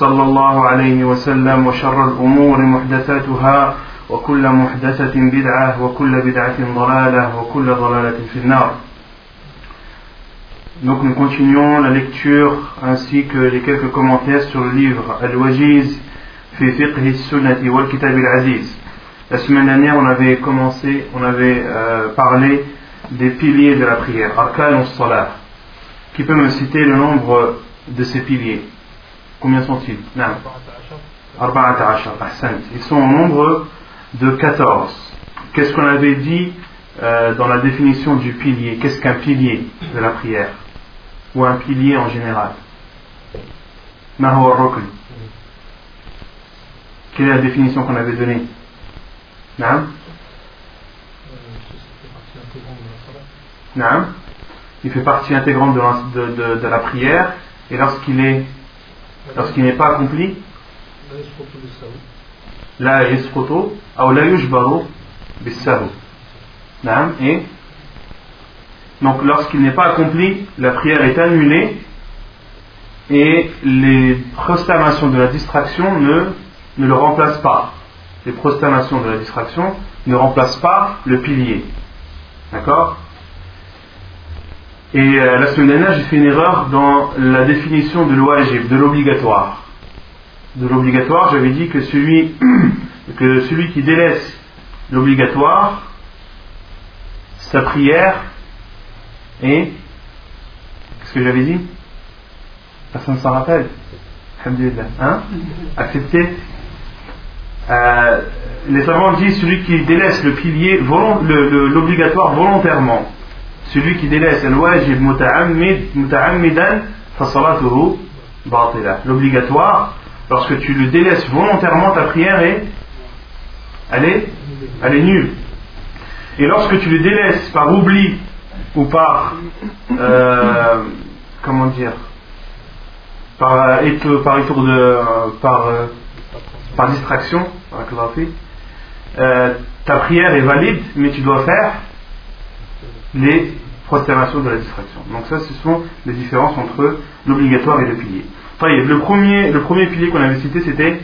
صلى الله عليه وسلم وشر الأمور محدثاتها وكل محدثة بدعة وكل بدعة ضلالة وكل ضلالة في النار Donc nous continuons la lecture ainsi que les quelques commentaires sur le livre Al-Wajiz fi fiqh sunnati wal kitab al-aziz. La semaine dernière, on avait commencé, on avait euh, parlé des piliers de la prière, arkan salat. Qui peut me citer le nombre de ces piliers Combien sont-ils. Ils sont au nombre de 14. Qu'est-ce qu'on avait dit euh, dans la définition du pilier? Qu'est-ce qu'un pilier de la prière? Ou un pilier en général? Quelle est la définition qu'on avait donnée? Non Non Il fait partie intégrante de la prière. Et lorsqu'il est lorsqu'il n'est pas accompli. La ou la yujbaru donc lorsqu'il n'est pas accompli la prière est annulée et les proclamations de la distraction ne, ne le remplacent pas. Les proclamations de la distraction ne remplacent pas le pilier. D'accord? Et euh, la semaine dernière, j'ai fait une erreur dans la définition de l'ouajib, de l'obligatoire. De l'obligatoire, j'avais dit que celui, que celui qui délaisse l'obligatoire, sa prière est. Qu'est-ce que j'avais dit? Personne ne s'en rappelle Alhamdulillah. Hein? Accepté euh, Les savants disent celui qui délaisse le pilier, l'obligatoire volontairement celui qui délaisse al-wajib muta'ammidan batila. L'obligatoire, lorsque tu le délaisses volontairement, ta prière est, elle est, nulle. Et lorsque tu le délaisses par oubli ou par, euh, comment dire, par, par, de, par, par distraction, euh, ta prière est valide, mais tu dois faire les prosternations de la distraction. Donc ça, ce sont les différences entre l'obligatoire et le pilier. Le premier, le premier pilier qu'on avait cité, c'était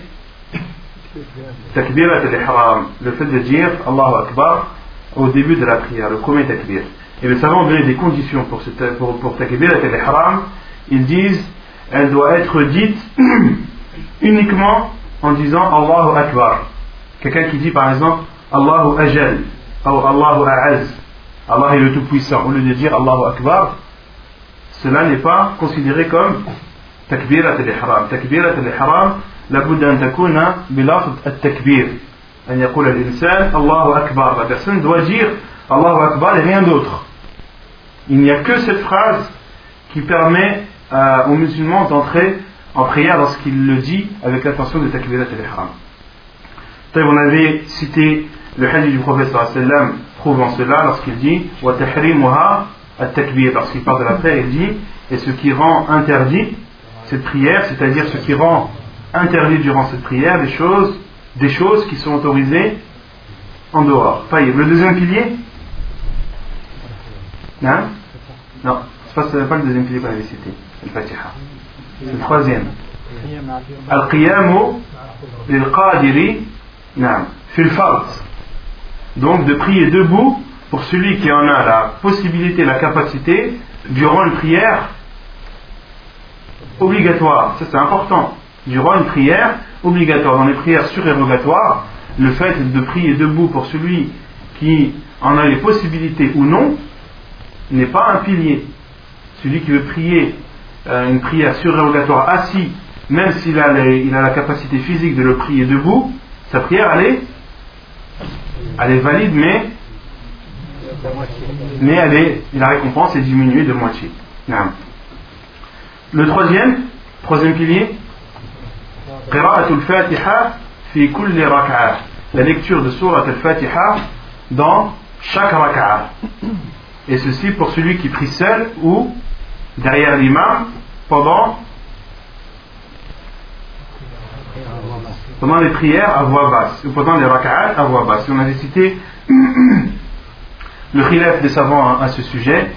takbirat al-ihram, le fait de dire Allahu Akbar au début de la prière, le premier takbir. Et le savant donné des conditions pour, cette, pour, pour takbirat al-ihram, ils disent elle doit être dite uniquement en disant Allahu Akbar. Quelqu'un qui dit par exemple Allahu Ajal ou Allahu A'az Allah est le Tout-Puissant, au lieu de dire Allahu Akbar, cela n'est pas considéré comme takbirat al-ihram. Takbirat al-ihram, لابد أن تكون بلفظ التكبير أن يقول الإنسان الله أكبر la personne doit dire Allahu Akbar et rien d'autre il n'y a que cette phrase qui permet euh, aux musulmans d'entrer en prière lorsqu'il le dit avec l'intention de takbirat al-ihram on avait cité le hadith du prophète sallam prouvant cela lorsqu'il dit lorsqu'il parle de la prière il dit et ce qui rend interdit cette prière c'est-à-dire ce qui rend interdit durant cette prière des choses des choses qui sont autorisées en dehors. Le deuxième pilier? Non non. C'est pas, pas le deuxième pilier qu'on avait cité. Le fatiha. C'est le troisième. Al-qiyamu lil-qadiri fil fard donc de prier debout pour celui qui en a la possibilité, la capacité, durant une prière obligatoire. Ça c'est important. Durant une prière obligatoire. Dans les prières surérogatoires, le fait de prier debout pour celui qui en a les possibilités ou non n'est pas un pilier. Celui qui veut prier euh, une prière surérogatoire assis, même s'il a, a la capacité physique de le prier debout, sa prière elle est, elle est valide, mais, mais elle est, la récompense est diminuée de moitié. Le troisième, troisième pilier, la lecture de Surat al-Fatiha dans chaque raka'a. Et ceci pour celui qui prie seul ou derrière l'imam pendant, pendant les prières à voix basse, ou pendant les raka'at à voix basse. On avait cité le khilaf des savants à ce sujet.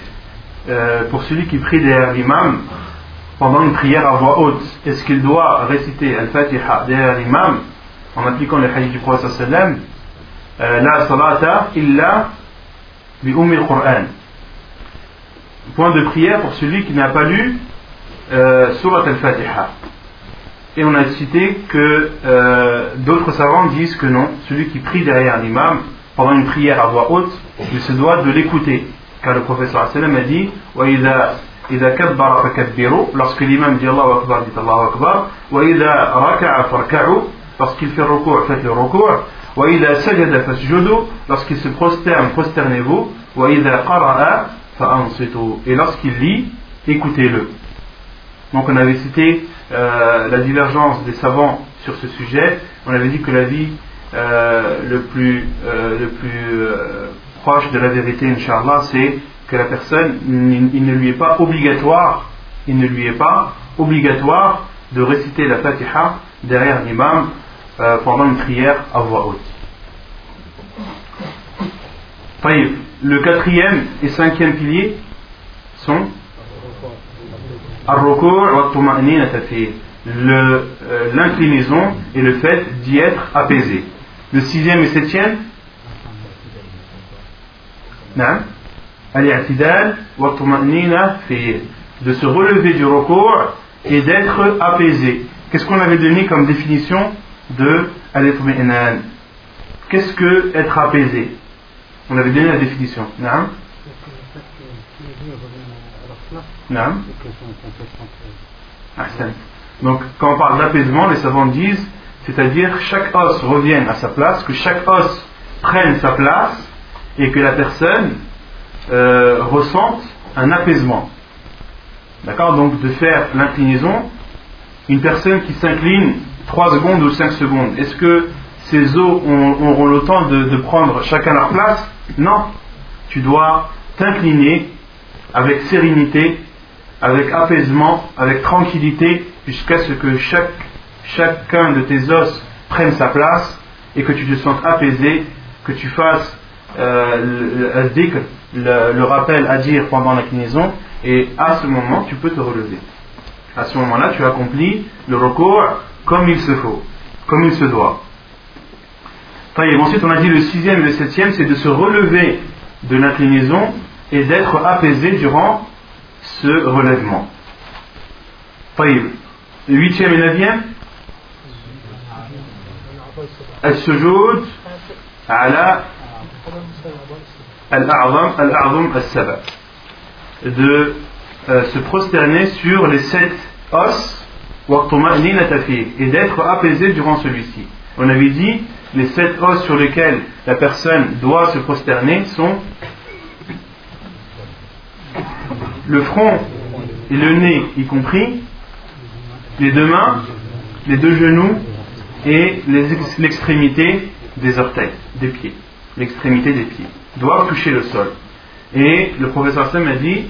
Euh, pour celui qui prie derrière l'imam pendant une prière à voix haute, est-ce qu'il doit réciter Al-Fatiha derrière l'imam en appliquant le hadith du prophète sallam euh, La salata illa bi quran Point de prière pour celui qui n'a pas lu euh, al-Fatiha. Et on a cité que euh, d'autres savants disent que non, celui qui prie derrière l'imam pendant une prière à voix haute, il se doit de l'écouter. Car le professeur sallam a dit lorsque l'imam dit Allahu Akbar, dit Allahu Akbar, lorsqu'il fait recours, faites le recours, lorsqu'il se prosterne, prosternez-vous, et lorsqu'il lit, écoutez-le. Donc on avait cité euh, la divergence des savants sur ce sujet. On avait dit que la vie euh, le plus, euh, le plus proche de la vérité, Inch'Allah, c'est que la personne, il ne lui est pas obligatoire, il ne lui est pas obligatoire de réciter la Fatiha derrière l'imam pendant une prière à voix haute. Le quatrième et cinquième pilier sont euh, l'inclinaison et le fait d'y être apaisé. Le sixième et septième? De se relever du recours et d'être apaisé. Qu'est-ce qu'on avait donné comme définition de Qu'est-ce que être apaisé? On avait donné la définition. Donc, quand on parle d'apaisement, les savants disent, c'est-à-dire chaque os revienne à sa place, que chaque os prenne sa place et que la personne euh, ressente un apaisement. D'accord? Donc, de faire l'inclinaison, une personne qui s'incline 3 secondes ou 5 secondes, est-ce que ces os auront le temps de, de prendre chacun leur place? Non. Tu dois t'incliner avec sérénité avec apaisement, avec tranquillité, jusqu'à ce que chaque, chacun de tes os prenne sa place et que tu te sentes apaisé, que tu fasses euh, le, le, rappel à dire pendant l'inclinaison, et à ce moment, tu peux te relever. À ce moment-là, tu accomplis le recours comme il se faut, comme il se doit. ensuite, on a dit le sixième et le septième, c'est de se relever de l'inclinaison et d'être apaisé durant ce relèvement. Le huitième et neuvième السجود على الأعظم الأعظم السبع de euh, se prosterner sur les sept os et d'être apaisé durant celui-ci. On avait dit les sept os sur lesquels la personne doit se prosterner sont le front et le nez y compris, les deux mains, les deux genoux et l'extrémité des orteils, des pieds, l'extrémité des pieds, doivent toucher le sol. Et le professeur Sam a dit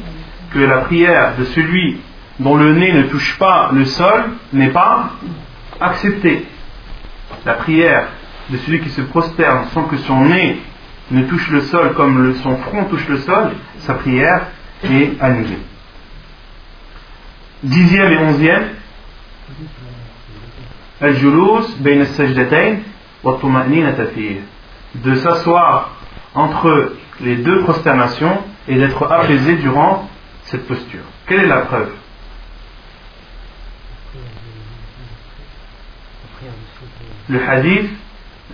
que la prière de celui dont le nez ne touche pas le sol n'est pas acceptée. La prière de celui qui se prosterne sans que son nez ne touche le sol comme son front touche le sol, sa prière et annulé. Dixième et onzième, de s'asseoir entre les deux prosternations et d'être apaisé durant cette posture. Quelle est la preuve? Le hadith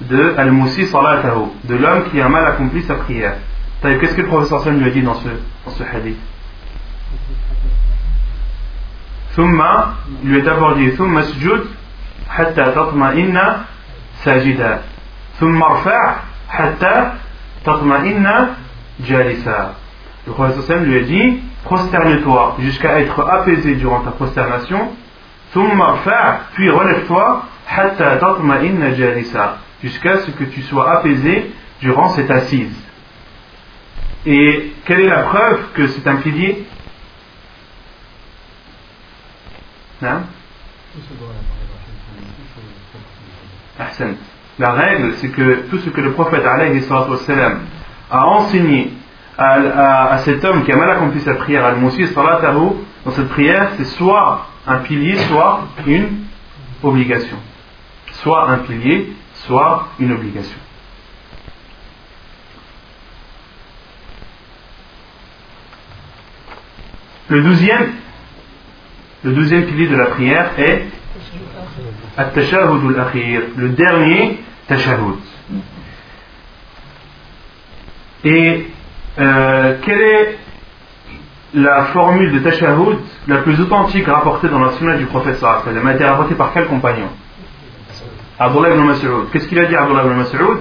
de Al-Moussi Salatahu, de l'homme qui a mal accompli sa prière. Qu'est-ce que le professeur Sam lui a dit dans ce, ce hadith Thumma, lui a d'abord dit hatta. Le Sam lui a dit Prosterne-toi jusqu'à être apaisé durant ta prosternation. Puis relève-toi hatta tatma'inna jalisa jusqu'à ce que tu sois apaisé durant cette assise. Et quelle est la preuve que c'est un pilier hein? La règle, c'est que tout ce que le prophète a enseigné à, cet homme qui a mal accompli sa prière, al-Moussi, dans cette prière, c'est soit un pilier, soit une obligation. Soit un pilier, soit une obligation. Le douzième, le douzième pilier de la prière est le dernier tashahhud. Et euh, quelle est la formule de tashahhud la plus authentique rapportée dans la sunna du professeur Elle a été rapportée par quel compagnon? Abdullah ibn Mas'ud. Qu'est-ce qu'il a dit Abdullah ibn Mas'ud?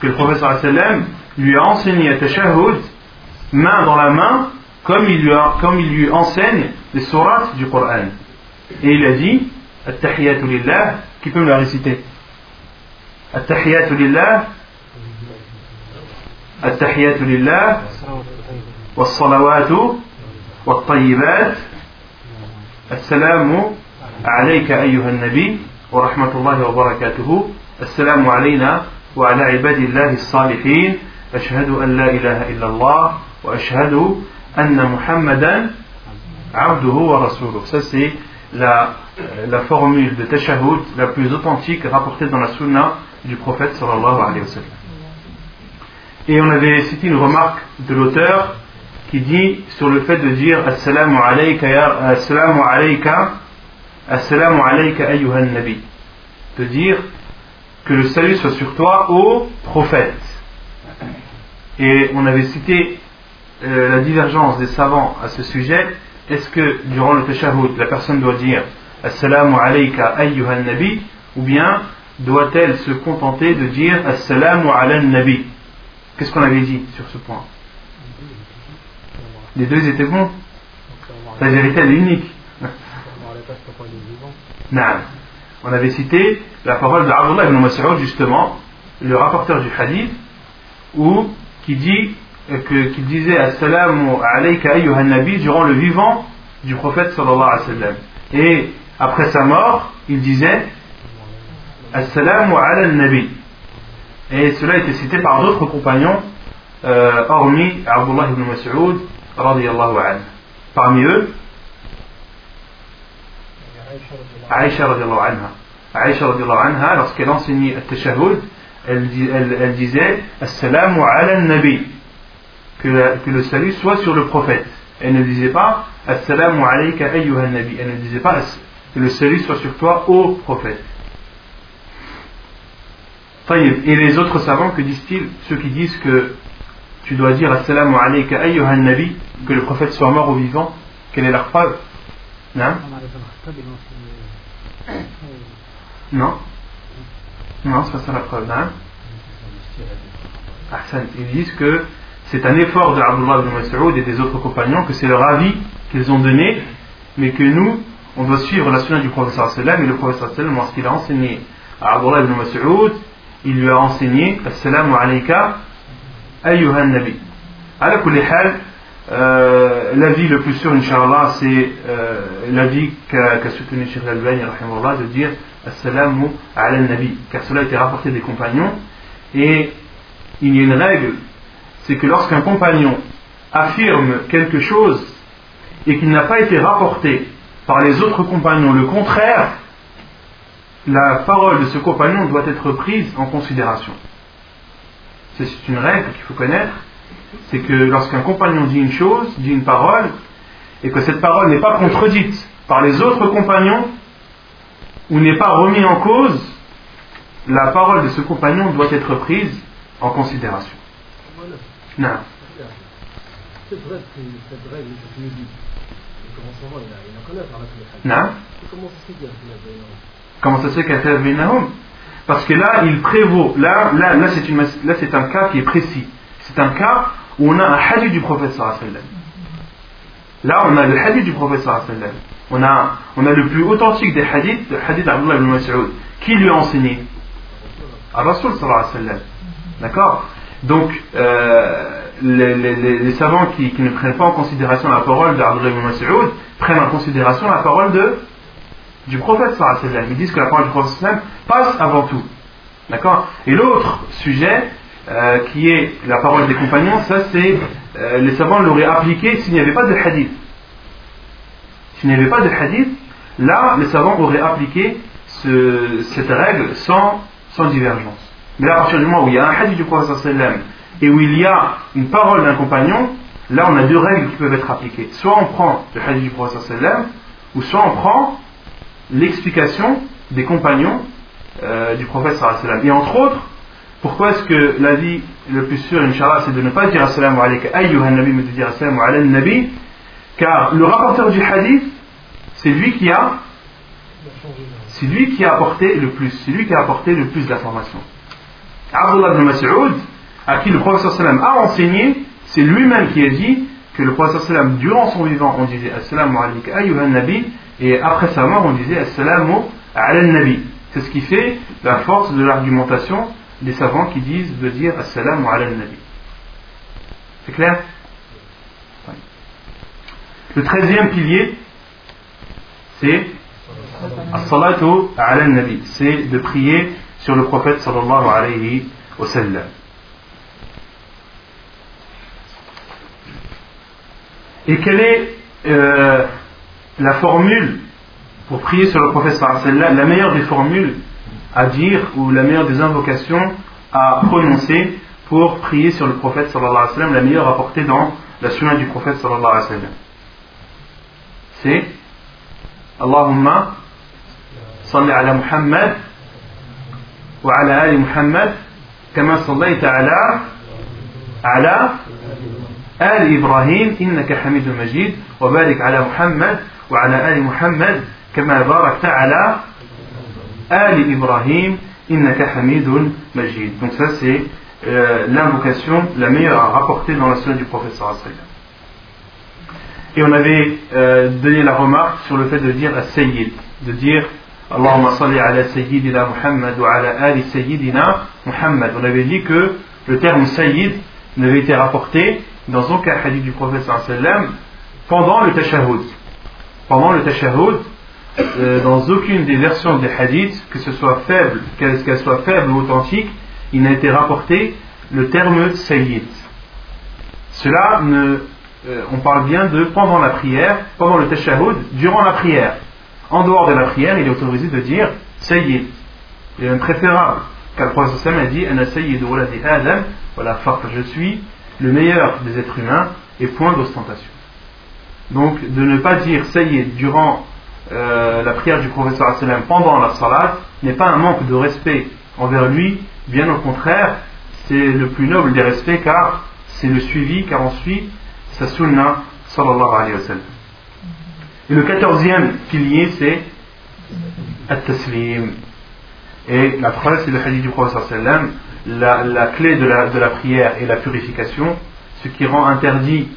Que le professeur lui a enseigné à tashahhud main dans la main comme il lui, comme il lui enseigne les sourates du Coran. Et il a dit At-tahiyatu lillah, qui peut me la réciter? At-tahiyatu lillah التحيات لله والصلوات والطيبات السلام عليك أيها النبي ورحمة الله وبركاته السلام علينا وعلى عباد الله الصالحين أشهد أن لا إله إلا الله وأشهد Anna Muhammadan abduhu wa rasuluh. Ça, c'est la, euh, la, formule de tashahhud la plus authentique rapportée dans la sunna du prophète sallallahu alayhi wa sallam. Et on avait cité une remarque de l'auteur qui dit sur le fait de dire Assalamu alayka Assalamu alayka Assalamu alayka ayyuhan nabi de dire que le salut soit sur toi ô prophète et on avait cité euh, la divergence des savants à ce sujet. Est-ce que durant le tashahhud, la personne doit dire Assalamu alayka ayyuhan nabi ou bien doit-elle se contenter de dire Assalamu ala nabi Qu'est-ce qu'on avait dit sur ce point? Les deux étaient bons. La vérité elle est unique. Non on avait cité la parole de Abdullah ibn Mas'ud justement, le rapporteur du hadith, où qui dit qu'il disait Assalamu alayka ayyuhan nabi durant le vivant du prophète sallallahu alayhi wa sallam. Et après sa mort, il disait Assalamu ala nabi. Et cela été cité par d'autres compagnons, euh, hormis Abdullah ibn Mas'ud, radiyallahu anhu. Parmi eux, Aïcha radiallahu anha. Aïcha radiallahu anha, lorsqu'elle enseignait le tashahhud, elle, elle, elle, disait Assalamu ala nabi. Que, que le salut soit sur le prophète. Elle ne disait pas Assalamu alayka ayyuha nabi. Elle ne disait pas que le salut soit sur toi, ô prophète. Et les autres savants, que disent-ils? Ceux qui disent que tu dois dire Assalamu alayka ayyuha nabi, que le prophète soit mort ou vivant, quelle est leur preuve? Non? Non? Non, c'est pas ça la preuve. Hein? Ils disent que c'est un effort de Abdullah ibn Mas'ud et des autres compagnons, que c'est leur avis qu'ils ont donné, mais que nous, on doit suivre la sunna du professeur sallam, et le professeur sallam, lorsqu'il a enseigné à Abdullah ibn Mas'ud, il lui a enseigné Assalamu alayka ayyuhan nabi. À euh, l'avis le plus sûr, Inch'Allah, c'est euh, l'avis qu'a qu soutenu Sheikh Al-Bani, de dire Assalamu ala nabi, car cela a été rapporté des compagnons. Et il y a une règle, c'est que lorsqu'un compagnon affirme quelque chose et qu'il n'a pas été rapporté par les autres compagnons le contraire, la parole de ce compagnon doit être prise en considération. C'est une règle qu'il faut connaître c'est que lorsqu'un compagnon dit une chose, dit une parole, et que cette parole n'est pas contredite par les autres compagnons, ou n'est pas remis en cause, la parole de ce compagnon doit être prise en considération. Par la Non. Comment ça se fait qu'il Parce que là, il prévaut. Là, là, là c'est, une, là, c'est un cas qui est précis. C'est un cas où on a un hadith du prophète sallallahu Là, on a le hadith du prophète sallallahu on a, on a le plus authentique des hadiths, le hadith d'Abdullah ibn Mas'ud. Qui lui a enseigné? Rasul sallallahu alayhi wa sallam. D'accord? Donc, euh, les, savants qui, ne prennent pas en considération la parole d'Abdullah ibn prennent en considération la parole du prophète sallallahu alayhi wa. Ils disent que la parole du prophète passe avant tout. D'accord? Et l'autre sujet, euh, qui est la parole des compagnons, ça c'est euh, les savants l'auraient appliqué s'il n'y avait pas de hadith. S'il n'y avait pas de hadith, là les savants auraient appliqué ce, cette règle sans divergence. Mais à partir du moment où il y a un hadith du prophète et où il y a une parole d'un compagnon, là on a deux règles qui peuvent être appliquées. Soit on prend le hadith du prophète ou soit on prend l'explication des compagnons euh, du prophète Et entre autres, pourquoi est-ce que l'avis le plus sûr, Inch'Allah, c'est de ne pas dire Assalamu alayka ayyuhan nabi, mais de dire Assalamu ala nabi? Car le rapporteur du hadith, c'est lui qui a c'est lui qui a apporté le plus, c'est lui qui a apporté le plus d'informations. Abdullah ibn Mas'ud, à qui le prophète sallam a enseigné, c'est lui-même qui a dit que le prophète sallam, durant son vivant, on disait Assalamu alayka ayyuhan nabi, et après sa mort, on disait Assalamu ala nabi. C'est ce qui fait la force de l'argumentation des savants qui disent de dire Assalamu ala nabi. C'est clair? Le treizième pilier, c'est As-salatu ala nabi. C'est de prier sur le prophète sallallahu alayhi wa sallam. Et quelle est euh, la formule pour prier sur le prophète sallallahu alayhi wa sallam, la meilleure des formules à dire ou la meilleure des invocations à prononcer pour prier sur le prophète sallallahu alayhi wa sallam, la meilleure apportée dans la sunna du prophète sallallahu alayhi wa sallam. C'est Allahumma salli ala Muhammad ala ali Muhammad كما صليت على على آل إبراهيم إنك حميد مجيد وبارك على محمد وعلى آل محمد كما باركت على Ali Ibrahim, innaka hamidun majid. Donc ça c'est euh, l'invocation la meilleure à rapporter dans la sunna du prophète sallallahu Et on avait euh, donné la remarque sur le fait de dire as-sayyid, de dire Allahumma salli ala sayyidina Muhammad wa ala ali sayyidina Muhammad. On avait dit que le terme sayyid n'avait été rapporté dans aucun hadith du prophète sallallahu pendant le tashahhud. Pendant le tashahhud, euh, dans aucune des versions des hadiths, que ce soit faible, ou authentique, il n'a été rapporté le terme sayyid. Cela euh, on parle bien de pendant la prière, pendant le tashahhud, durant la prière. En dehors de la prière, il est autorisé de dire sayyid. Il est préférable, car le prophète a dit Adam, voilà, je suis le meilleur des êtres humains et point d'ostentation. Donc, de ne pas dire sayyid durant euh, la prière du prophète pendant la salat n'est pas un manque de respect envers lui, bien au contraire, c'est le plus noble des respects car c'est le suivi, car on suit sa sunna sallallahu alayhi wa sallam. Et le quatorzième pilier c'est at-taslim. Et la preuve c'est le hadith du prophète sallallahu la, la clé de la, de la prière est la purification. Ce qui rend interdit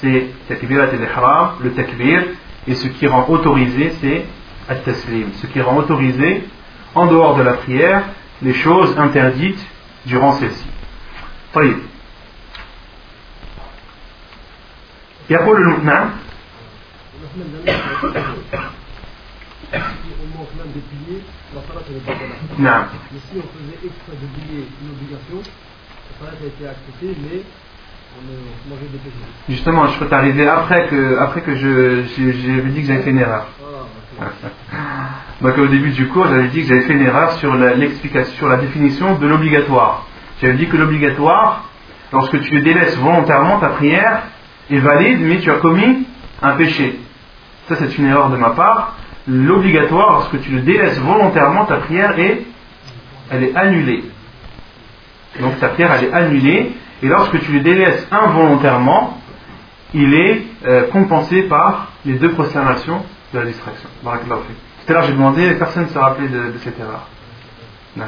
c'est takbirat al-ihram, le takbir, et ce qui rend autorisé, c'est at-taslim. Ce qui rend autorisé, en dehors de la prière, les choses interdites durant celle-ci. طيب يقول نعم la semaine dernière, si on manque même des billets, la salat est bâtonnat. Mais si on faisait extra de billets une obligation, la salat a été acceptée, mais on mangeait des péchés. Justement, je suis arrivé après que, après que je, j'avais dit que j'avais fait une erreur. Ah. Donc au début du cours, j'avais dit que j'avais fait une erreur sur la, l'explication, sur la définition de l'obligatoire. J'avais dit que l'obligatoire, lorsque tu délaisses volontairement ta prière, est valide, mais tu as commis un péché. Ça, c'est une erreur de ma part. L'obligatoire, lorsque tu le délaisses volontairement, ta prière est, elle est annulée. Donc ta prière, elle est annulée. Et lorsque tu le délaisses involontairement, il est euh, compensé par les deux prosternations de la distraction. Tout à l'heure, j'ai demandé, personne ne se rappelait de, cette erreur. Non.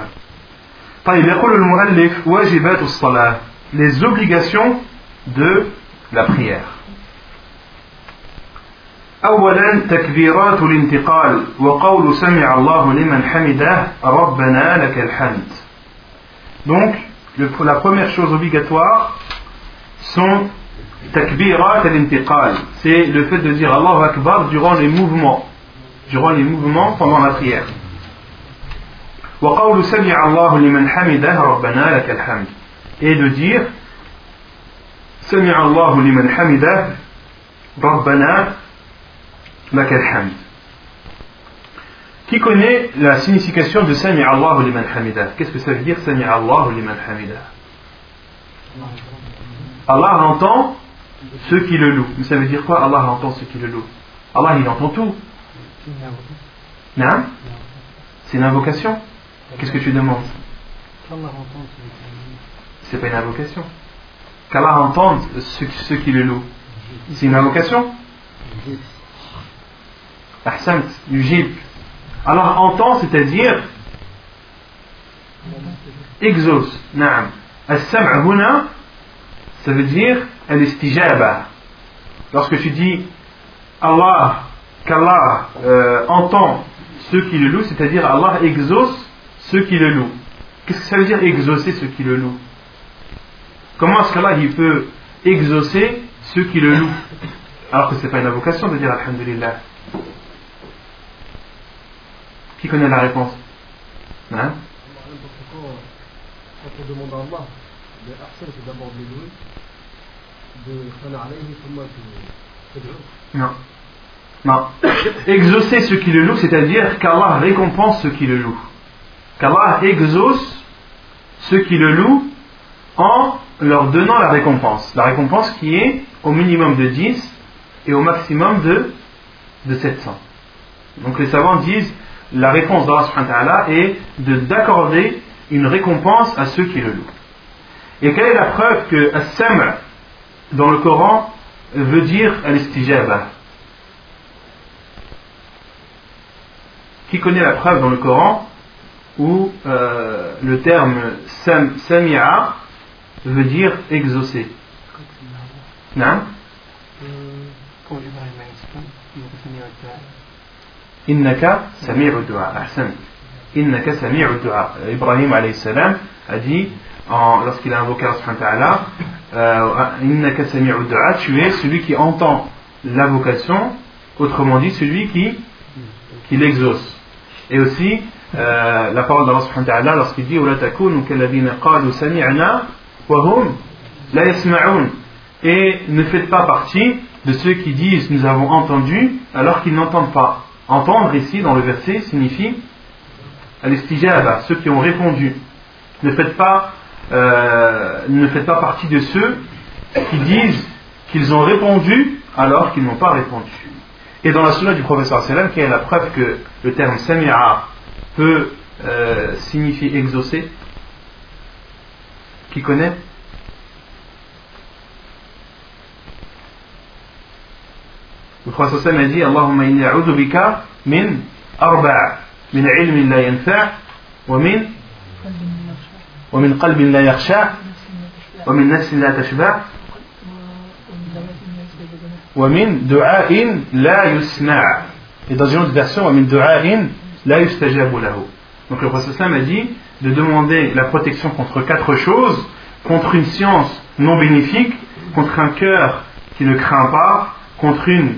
Les obligations de la prière. أولا تكبيرات الانتقال وقول سمع الله لمن حمده ربنا لك الحمد donc le- la première chose obligatoire sont takbirat al-intiqal c'est le fait de dire Allahu Akbar durant les mouvements durant les mouvements pendant la prière وقول سمع الله لمن حمده ربنا لك الحمد et de dire سمع الله لمن حمده ربنا لك الحمد Qui connaît la signification de Sami Allah liman hamida Qu'est-ce que ça veut dire Sami Allah liman hamida Allah entend ceux qui le louent. Mais ça veut dire quoi Allah entend ceux qui le louent Allah il entend tout. Non C'est une invocation. Qu'est-ce que tu demandes C'est pas une invocation. Qu'Allah entende ceux, ceux qui le louent. C'est une invocation Ahsant, yujib. Alors entend, c'est-à-dire exauce. Naam. As-sam'a huna, ça veut dire al-istijaba. Lorsque tu dis Allah, qu'Allah euh, entend ceux qui le louent, c'est-à-dire Allah exauce ceux qui le louent. Qu'est-ce que ça veut dire exaucer ceux qui le louent? Comment est-ce qu'Allah peut exaucer ceux qui le louent? Alors que ce n'est pas une invocation de dire Alhamdulillah. Qui connaît la réponse Hein? Parce que quand, quand on demande à Allah, le Ahsan c'est d'abord de louer, de Sana alayhi, thumma tu tad'u. Non. Non. Exaucer ceux qui le louent, c'est-à-dire qu'Allah récompense ceux qui le louent. Qu'Allah exauce ceux qui le louent en leur donnant la récompense. La récompense qui est au minimum de 10 et au maximum de, de 700. Donc les savants disent la réponse d'Allah est de- d'accorder une récompense à ceux qui le louent. Et quelle est la preuve que As-Sam' dans le Coran veut dire Al-Istijaba? Qui connaît la preuve dans le Coran où euh, le terme sam, Sami'a veut dire exaucer? Non Innaka sami'u du'a. Ahsan. Innaka sami'u du'a. Ibrahim alayhi salam a dit, en- lorsqu'il a invoqué Allah subhanahu wa ta'ala, euh, Innaka sami'u du'a, tu es celui qui entend l'invocation, autrement dit celui qui, qui l'exauce. Et aussi, euh, la parole d'Allah subhanahu wa ta'ala lorsqu'il dit, وَلَا تَكُونُوا كَالَّذِينَ قَالُوا سَمِعْنَا وَهُمْ لَا يَسْمَعُونَ Et ne faites pas partie de ceux qui disent nous avons entendu alors qu'ils n'entendent pas. Entendre ici dans le verset signifie al-istijaba, ceux qui ont répondu. Ne faites pas, euh, ne faites pas partie de ceux qui disent qu'ils ont répondu alors qu'ils n'ont pas répondu. Et dans la sunna du professeur sallam, qui est la preuve que le terme sami'a peut euh, signifier exaucer, qui connaît? Le prophète a dit Allahumma inni a'udhu bika min arba' min ilmin la yanfa' wa min wa min qalbin la yakhsha' wa min nafsin la tashba' wa min du'a'in la yusma' et dans une autre version wa min du'a'in la yustajabu lahu. Donc le prophète a dit de demander la protection contre quatre choses contre une science non bénéfique contre un cœur qui ne craint pas contre une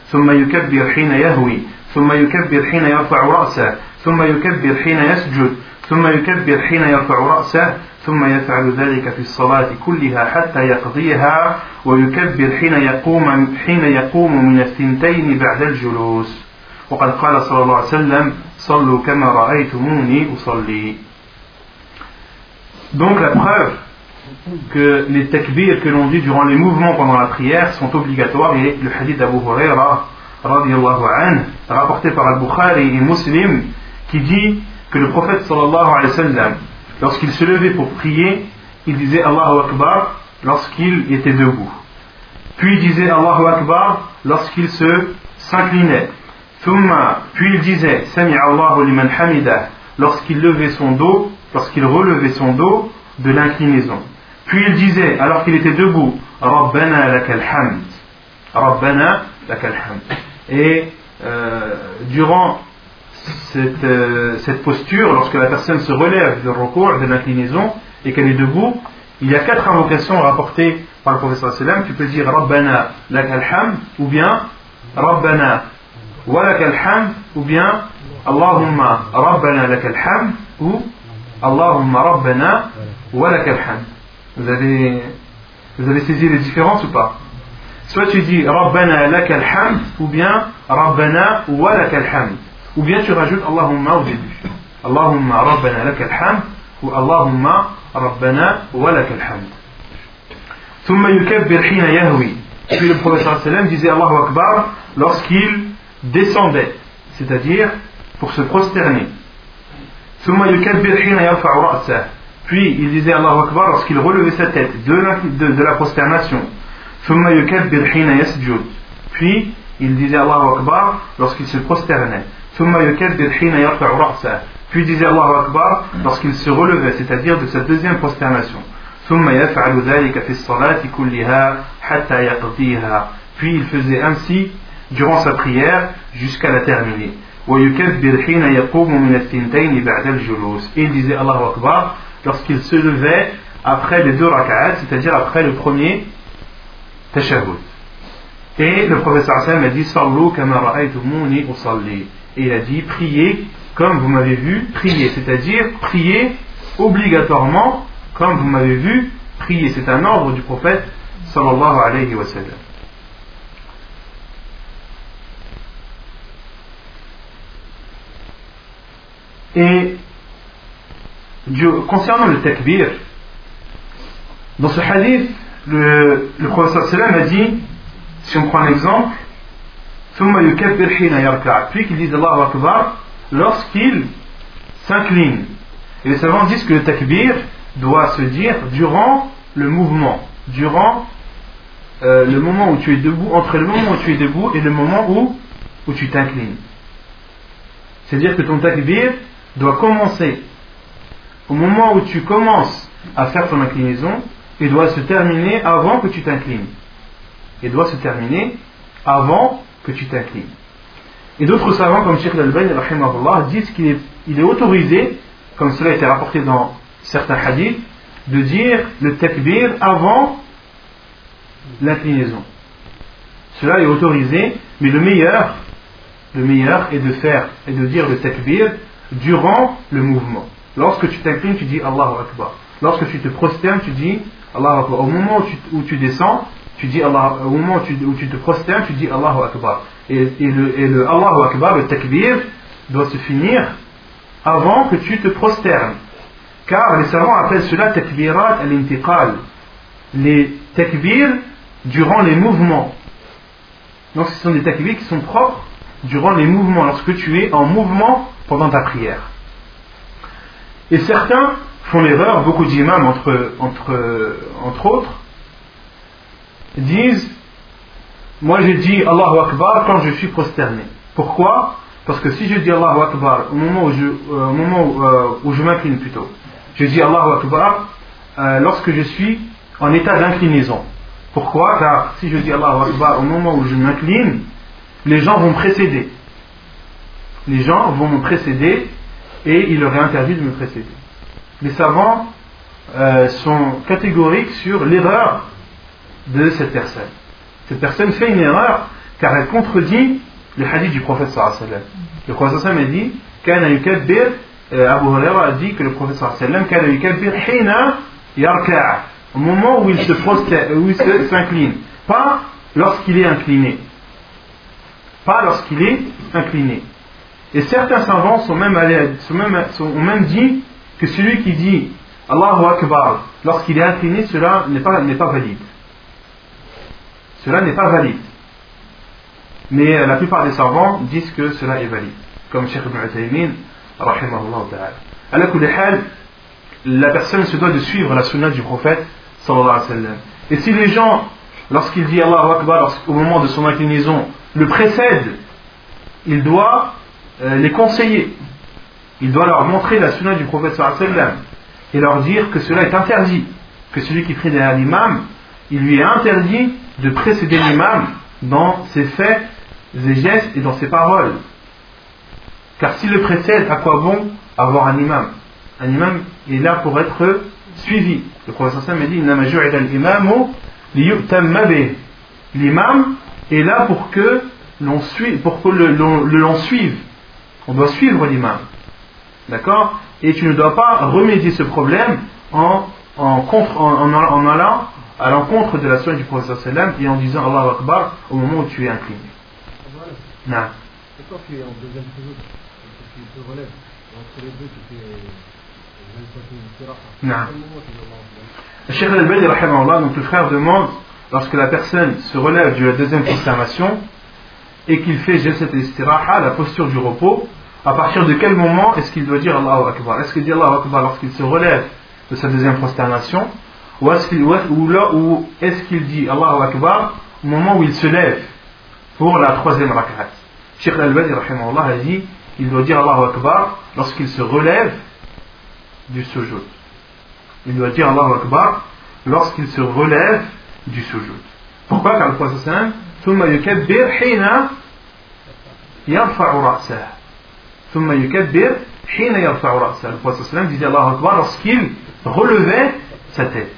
ثم يكبر حين يهوي ثم يكبر حين يرفع رأسه ثم يكبر حين يسجد ثم يكبر حين يرفع رأسه ثم يفعل ذلك في الصلاة كلها حتى يقضيها ويكبر حين يقوم حين يقوم من الثنتين بعد الجلوس. وقد قال صلى الله عليه وسلم صلوا كما رأيتموني أصلي. Donc la preuve que les takbirs que l'on dit durant les mouvements pendant la prière sont obligatoires et le hadith d'Abu Huraira rapporté par Al-Bukhari et Muslim qui dit que le prophète sallallahu alayhi wa sallam lorsqu'il se levait pour prier il disait Allahu Akbar lorsqu'il était debout. Puis il disait Allahu Akbar lorsqu'il se s'inclinait. Puis il disait Sami Allahu liman hamida lorsqu'il levait son dos lorsqu'il relevait son dos de l'inclinaison puis il disait, alors qu'il était debout, Rabbana lakal. Rabbana. Et euh, durant cette, euh, cette, posture, lorsque la personne se relève de recours, de l'inclinaison, et qu'elle est debout, il y a quatre invocations rapportées par le professeur sallam. Tu peux dire Rabbana lakal hamd, ou bien Rabbana wa lakal hamd, ou bien Allahumma Rabbana lakal hamd, ou Allahumma Rabbana wa lakal hamd. Vous avez, vous avez saisi les différences ou pas Soit tu dis Rabbana lakal hamd ou bien Rabbana wa lakal hamd. Ou bien tu rajoutes Allahumma au début. Allahumma Rabbana lakal hamd ou Allahumma Rabbana wa lakal hamd. ثم يكبر حين يهوي. Puis le professeur sallam disait Allahu Akbar lorsqu'il descendait, c'est-à-dire pour se prosterner. ثم يكبر حين يرفع رأسه. Puis il disait Allahu Akbar lorsqu'il relevait sa tête de la, de, la prosternation. Puis il disait Allahu Akbar lorsqu'il se prosternait. Puis il disait Allahu Akbar lorsqu'il se relevait, c'est-à-dire de sa deuxième prosternation. Puis il faisait ainsi durant sa prière jusqu'à la terminer. Il disait Allahu Akbar lorsqu'il se levait après les deux rak'at, c'est-à-dire après le premier tashahhud. Et le professeur Hassan a dit Sallu kama usalli. Et il a dit priez comme vous m'avez vu prier, c'est-à-dire prier obligatoirement comme vous m'avez vu prier. C'est un ordre du prophète sallallahu alayhi wa sallam. Et concernant le takbir, dans ce hadith, le, le professeur a dit, si on prend un exemple, puis qu'il dise Allah Akbar lorsqu'il s'incline. Et les savants disent que le takbir doit se dire durant le mouvement, durant euh, le moment où tu es debout, entre le moment où tu es debout et le moment où, où tu t'inclines. C'est-à-dire que ton takbir doit commencer au moment où tu commences à faire ton inclinaison, il doit se terminer avant que tu t'inclines. Il doit se terminer avant que tu t'inclines. Et d'autres savants comme Sheikh Al-Bani disent qu'il est, il est autorisé, comme cela a été rapporté dans certains hadiths, de dire le takbir avant l'inclinaison. Cela est autorisé, mais le meilleur, le meilleur est de faire et de dire le takbir durant le mouvement. Lorsque tu t'inclines, tu dis Allahu Akbar. Lorsque tu te prosternes, tu dis Allahu Akbar. Au moment où tu, descends, tu dis Allah, au moment où tu, te prosternes, tu dis Allahu Akbar. Et, le, et Allahu Akbar, le takbir, doit se finir avant que tu te prosternes. Car les savants appellent cela takbirat al-intiqal. Les takbirs durant les mouvements. Donc ce sont des takbirs qui sont propres durant les mouvements, lorsque tu es en mouvement pendant ta prière. Et certains font l'erreur, beaucoup d'imams entre, entre, entre autres, disent Moi j'ai dit Allahu Akbar quand je suis prosterné. Pourquoi? Parce que si je dis Allahu Akbar au moment où je, euh, euh, où je m'incline plutôt, je dis Allahu Akbar euh, lorsque je suis en état d'inclinaison. Pourquoi? Car si je dis Allahu Akbar au moment où je m'incline, les gens vont me précéder. Les gens vont me précéder et il leur est interdit de me précéder. Les savants euh, sont catégoriques sur l'erreur de cette personne. Cette personne fait une erreur car elle contredit le hadith du prophète sallallahu Le prophète sallallahu a dit Kana yukabbir euh, Abu Huraira a dit que le prophète sallam kana yukabbir hina yarka' au moment où il se où il s'incline, pas lorsqu'il est incliné, pas lorsqu'il est incliné. Et certains savants sont même allés, sont même, ont même dit que celui qui dit Allahu Akbar lorsqu'il est incliné, cela n'est pas, n'est pas valide. Cela n'est pas valide. Mais euh, la plupart des savants disent que cela est valide. Comme Cheikh Ibn Uthaymin, rahimahullah ta'ala. Ala kulli hal, la personne se doit de suivre la sunna du prophète sallallahu alayhi wa sallam. Et si les gens, lorsqu'il dit Allahu Akbar, au moment de son inclinaison, le précèdent, il doit euh, les conseiller. Il doit leur montrer la sunna du prophète sallam et leur dire que cela est interdit. Que celui qui prie derrière l'imam, il lui est interdit de précéder l'imam dans ses faits, ses gestes et dans ses paroles. Car s'il le précède, à quoi bon avoir un imam? Un imam est là pour être suivi. Le prophète sallam a dit. L'imam est là pour que l'on pour que l'on suive. On doit suivre l'imam. D'accord? Et tu ne dois pas remédier ce problème en, en, contre, en, en- en allant à l'encontre de la sunna du prophète et en disant Allahu Akbar au moment où tu es incliné. Voilà. Non. Quand tu es en deuxième tu te relèves, entre les deux, tu fais euh. Non. Le Cheikh donc le frère demande, lorsque la personne se relève de la deuxième prosternation et qu'il fait cette istiraha, la posture du repos, à partir de quel moment est-ce qu'il doit dire Allahu Akbar? Est-ce qu'il dit Allahu Akbar lorsqu'il se relève de sa deuxième prosternation ou est-ce qu'il, ou est- qu'il dit Allahu Akbar au moment où il se lève pour la troisième rak'at? Cheikh Al-Badi, a dit il doit dire Allahu Akbar lorsqu'il se relève du sujoud. Il doit dire Allahu Akbar lorsqu'il se relève du sujoud. Pourquoi? Car le prophète ثم يكبر حين يرفع رأسه. ثم يكبر حين يرفع رأسه. صلى الله عليه وسلم يقول الله أكبر lorsqu'il relevait sa tête.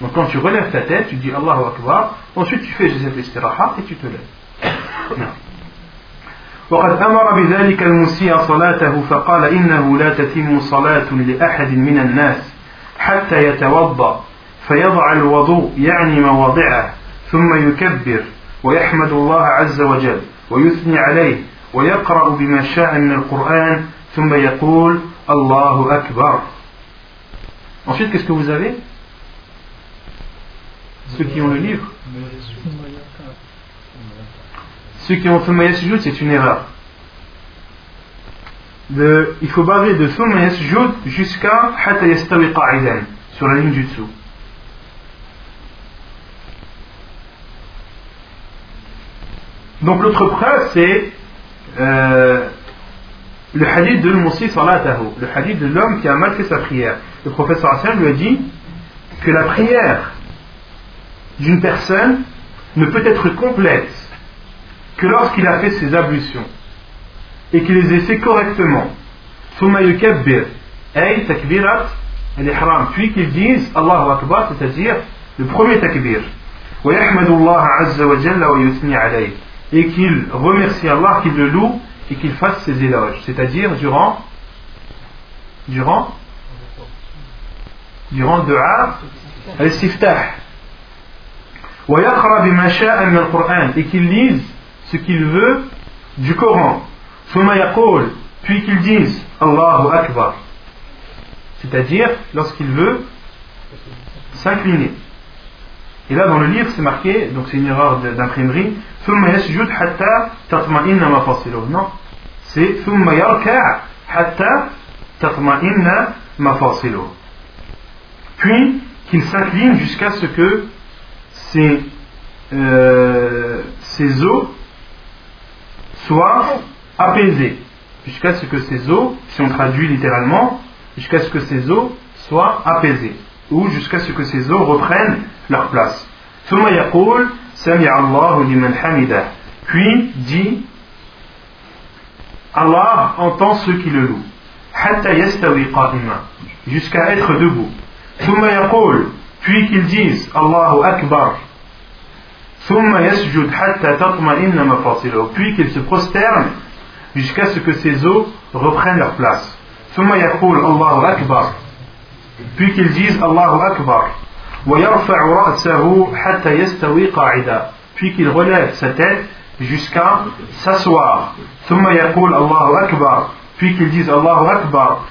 Donc quand tu relèves ta tête tu dis الله أكبر ensuite tu fais cette استراحة et tu te lèves. وقد أمر بذلك المسيء صلاته فقال إنه لا تتم صلاة لأحد من الناس حتى يتوضأ فيضع الوضوء يعني مواضعه ثم يكبر. ويحمد الله عز وجل ويثني عليه ويقرأ بما شاء من القرآن ثم يقول الله أكبر Ensuite, qu'est-ce que vous avez Ceux qui ont le livre Ceux qui ont Thumma Yasjud, c'est une erreur. De- il faut baser de Thumma Yasjud jusqu'à Hatta Yastawi Qa'idan, sur la ligne du dessous. Donc l'autre preuve, c'est euh, le hadith de Moussi Salatahu, le hadith de l'homme qui a mal fait sa prière. Le prophète sallallahu alayhi wa sallam lui a dit que la prière d'une personne ne peut être complète que lorsqu'il a fait ses ablutions et qu'il les ait fait correctement. ثم يكبر أي تكبيرة الإحرام puis qu'ils disent Allahu Akbar c'est-à-dire le premier takbir ويحمد الله عز وجل ويثني عليه et qu'il remercie Allah, qu'il le loue et qu'il fasse ses éloges. C'est-à-dire durant durant durant dua al-siftah. Et qu'il lise ce qu'il veut du Coran. Puis qu'il dise Allahu Akbar. C'est-à-dire lorsqu'il veut s'incliner. Et là dans le livre c'est marqué, donc c'est une erreur d'imprimerie, ثم يسجد حتى تطمئن مفاصله non c'est ثم يركع حتى تطمئن مفاصله puis qu'il s'incline jusqu'à ce que ses, euh, ses os soient apaisés jusqu'à ce que ses os, si on traduit littéralement, jusqu'à ce que ses os soient apaisés ou jusqu'à ce que ses os reprennent leur place. ثم يقول Sami Allahu liman hamida. Puis dit Allah entend ceux qui le louent. Hatta yastawi qa'ima. Jusqu'à être debout. Thumma yaqul. Puis qu'ils disent Allahu akbar. Thumma yasjud hatta tatma'inna. Puis qu'ils se prosternent jusqu'à ce que ses os reprennent leur place. Thumma yaqul Allahu akbar. Puis qu'ils disent Allahu akbar puis qu'il relève sa tête jusqu'à s'asseoir. puis qu'il dise Allahu Akbar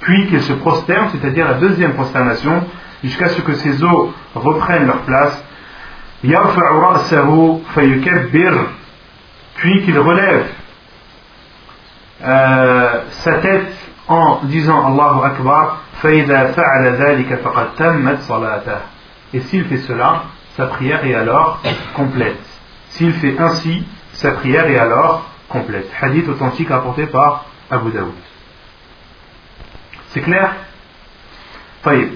puis qu'il se prosterne c'est-à-dire la deuxième prosternation jusqu'à ce que ses os reprennent leur place. puis qu'il relève euh, sa tête en disant Allahu Akbar et s'il fait cela sa prière est alors complète s'il fait ainsi sa prière est alors complète hadith authentique rapporté par Abu Daoud c'est clair طيب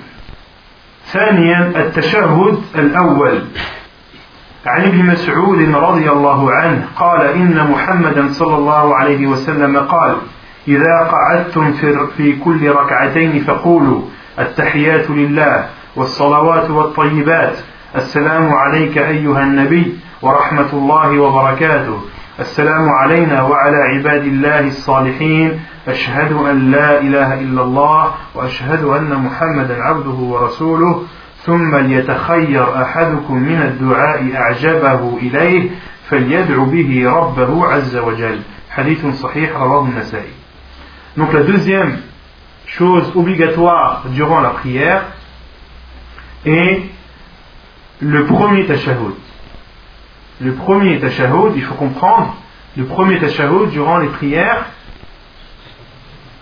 ثانيا التشهد الأول عن ابن مسعود رضي الله عنه قال إن محمدا صلى الله عليه وسلم قال إذا قعدتم في كل ركعتين فقولوا التحيات لله والصلوات والطيبات السلام عليك أيها النبي ورحمة الله وبركاته. السلام علينا وعلى عباد الله الصالحين أشهد أن لا إله إلا الله وأشهد أن محمدا عبده ورسوله. ثم ليتخير أحدكم من الدعاء أعجبه إليه فليدعو به ربه عز وجل. حديث صحيح رواه النسائي. Donc la deuxième chose obligatoire durant la prière est le premier tashahhud. Le premier tashahhud, il faut comprendre, le premier tashahhud durant les prières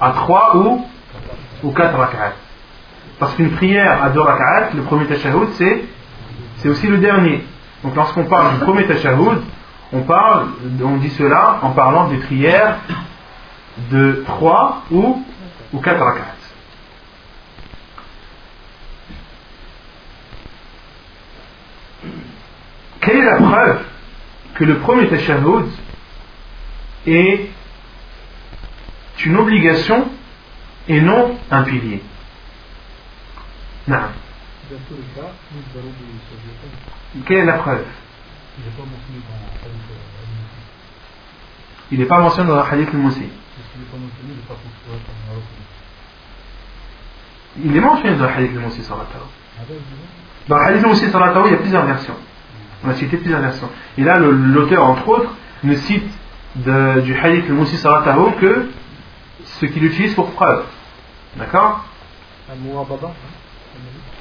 à trois ou, ou quatre rak'at. Parce qu'une prière à deux rak'at, le premier tashahhud, c'est, c'est aussi le dernier. Donc lorsqu'on parle du premier tashahhud, on parle, on dit cela en parlant des prières de 3 ou, ou 4 rak'at. Quelle est la preuve que le premier tashahhud est une obligation et non un pilier? Non. Quelle est la preuve? Il n'est pas mentionné dans le hadith al-Moussi. Il est mentionné dans le hadith de Moussi. Dans le hadith de Moussi il y a plusieurs versions. On a cité plusieurs versions. Et là, l'auteur, entre autres, ne cite de, du hadith de Moussi Sarataou que ce qu'il utilise pour preuve. D'accord?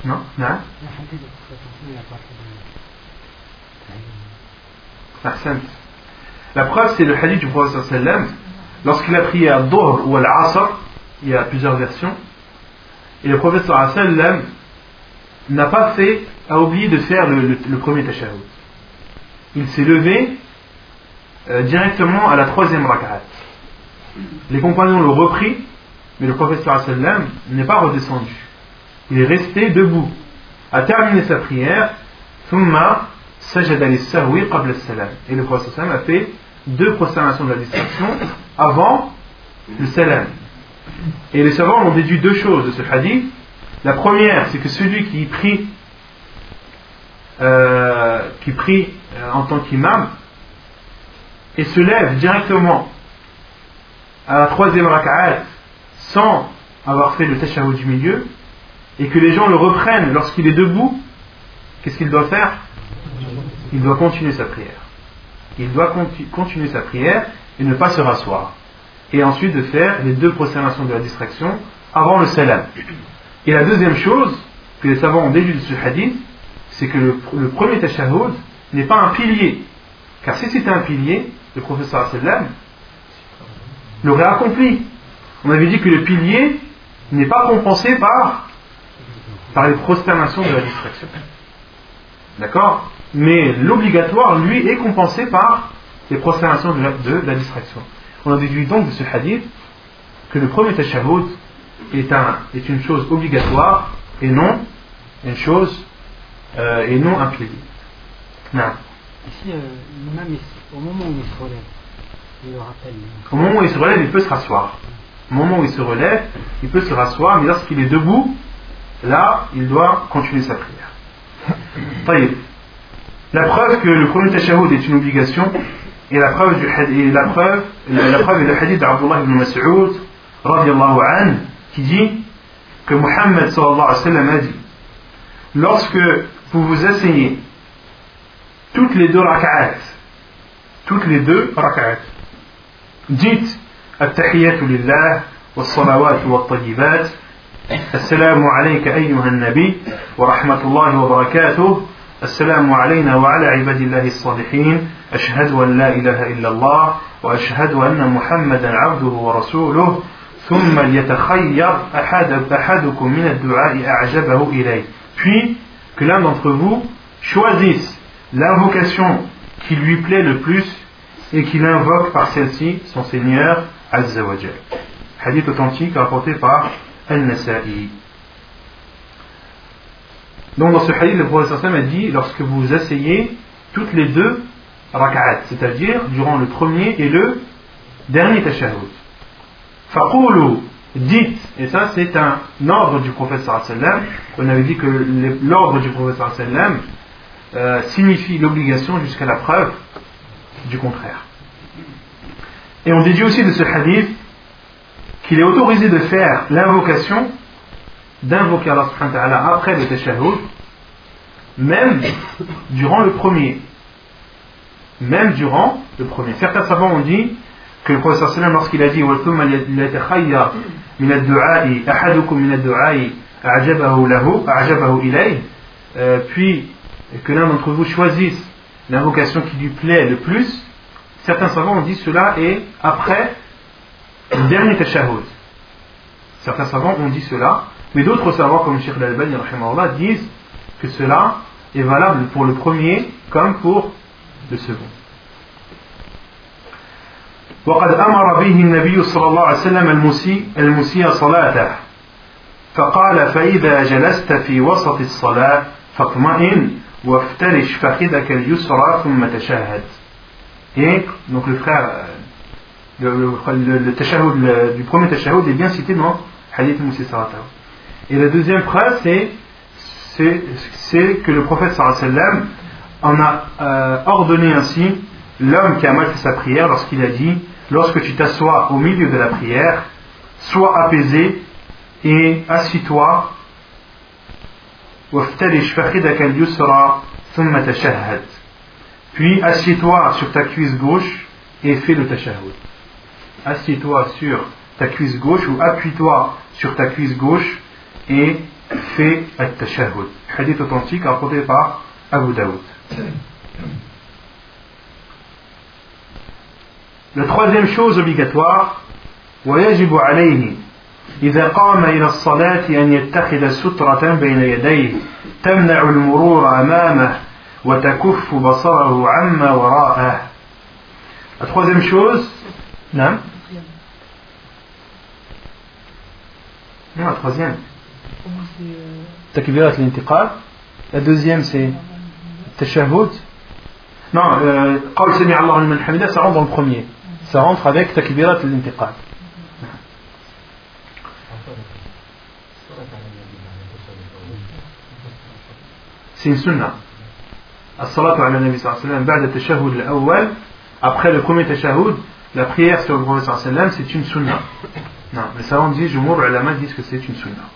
Non Non La preuve, c'est le hadith du prophète sallam lorsqu'il a prié à Dohr ou à l'Asr, il y a plusieurs versions, et le prophète sallam n'a pas fait, a oublié de faire le, premier tashahhud. Il s'est levé euh, directement à la troisième rak'at. Les compagnons l'ont repris, mais le prophète sallam n'est pas redescendu. Il est resté debout, a terminé sa prière, thumma sajada sahwi qabla salam. Et le prophète sallam a fait deux prosternations de la distraction avant le salam. Et les savants ont déduit deux choses de ce hadith. La première, c'est que celui qui prie, euh, qui prie euh, en tant qu'imam et se lève directement à la troisième raka'at sans avoir fait le tashahhud du milieu et que les gens le reprennent lorsqu'il est debout, qu'est-ce qu'il doit faire? Il doit continuer sa prière. Il doit continuer sa prière et ne pas se rasseoir. Et ensuite de faire les deux prosternations de la distraction avant le salam. Et la deuxième chose que les savants ont déduit de ce hadith, c'est que le, premier tashahhud n'est pas un pilier. Car si c'était un pilier, le professeur sallam l'aurait accompli. On avait dit que le pilier n'est pas compensé par, par les prosternations de la distraction. D'accord? Mais l'obligatoire, lui, est compensé par les prosternations de la, distraction. On a déduit donc de ce hadith que le premier tashahhud est, un, est une chose obligatoire et non une chose euh, et non un pilier. Non. Ici, euh, au moment où il se relève, il le rappelle. Au moment où il se relève, il peut se rasseoir. Au moment où il se relève, il peut se rasseoir, mais lorsqu'il est debout, là, il doit continuer sa prière. La preuve que le premier tashahhud est une obligation Et la preuve, du, et la preuve, la, preuve est le hadith d'Abdullah ibn Mas'ud, anhu, qui dit que Muhammad sallallahu alayhi wa sallam a dit lorsque vous vous asseyez toutes les deux rak'at, toutes les deux rak'at, dites التحيات لله والصلوات والطيبات السلام عليك أيها النبي ورحمة الله وبركاته السلام علينا وعلى عباد الله الصالحين أشهد أن لا إله إلا الله وأشهد أن محمدا عبده ورسوله ثم ليتخير أحد أحدكم من الدعاء أعجبه إليه puis que l'un d'entre vous choisisse l'invocation qui lui plaît le plus et qu'il invoque par celle-ci son Seigneur Azza wa Hadith authentique rapporté par Al-Nasa'i. Donc dans ce hadith, le prophète a dit lorsque vous asseyez toutes les deux rak'at, c'est-à-dire durant le premier et le dernier tashahhud. Faqulu, dites, et ça c'est un ordre du prophète sallam, on avait dit que l'ordre du prophète sallam euh, signifie l'obligation jusqu'à la preuve du contraire. Et on déduit aussi de ce hadith qu'il est autorisé de faire l'invocation, d'invoquer Allah après le tashahhud, même durant le premier. Même durant le premier. Certains savants ont dit que le professeur sallam lorsqu'il a dit euh, puis que l'un d'entre vous choisisse l'invocation qui lui plaît le plus certains savants ont dit cela est après le dernier tashahhud certains savants ont dit cela mais d'autres savants comme Sheikh al-Albani disent que cela est valable pour le premier comme pour le second وقد أمر به النبي صلى الله عليه وسلم المسيء, المسيء صلاته فقال فإذا جلست في وسط الصلاة فاطمئن وافترش فخذك اليسرى ثم تشهد Et donc le frère, le, le, le, tashahud, le du premier tashahud est bien cité dans Hadith Moussi Sarata. et la deuxième preuve, c'est, que le prophète sallam en a euh, ordonné ainsi l'homme qui a mal fait sa prière lorsqu'il a dit lorsque tu t'assois au milieu de la prière, sois apaisé et assis-toi. Puis assieds-toi sur ta cuisse gauche et fais le tashahhud. Assieds-toi sur ta cuisse gauche ou appuie-toi sur ta cuisse gauche et fais le tashahhud. Hadith authentique rapporté par Abu Daoud. La troisième chose obligatoire, ويجب عليه إذا قام إلى الصلاة أن يتخذ سترة بين يديه تمنع المرور أمامه وتكف بصره عما وراءه. La troisième chose, non Non, la troisième. Takbirat l'intiqal. La deuxième, c'est tashahhud. Non, euh, Qawl Sami Allah al Hamida, ça rentre dans le premier. ça rentre avec takbirat l'intiqal. C'est une sunna. As-salatu ala nabi sallallahu alayhi wa sallam, ba'da tashahhud l'awwal, après le premier tashahhud, la prière sur le prophète sallallahu alayhi wa sallam, c'est une sunna. Non, les savants disent, jumhur ulama disent que c'est une sunna.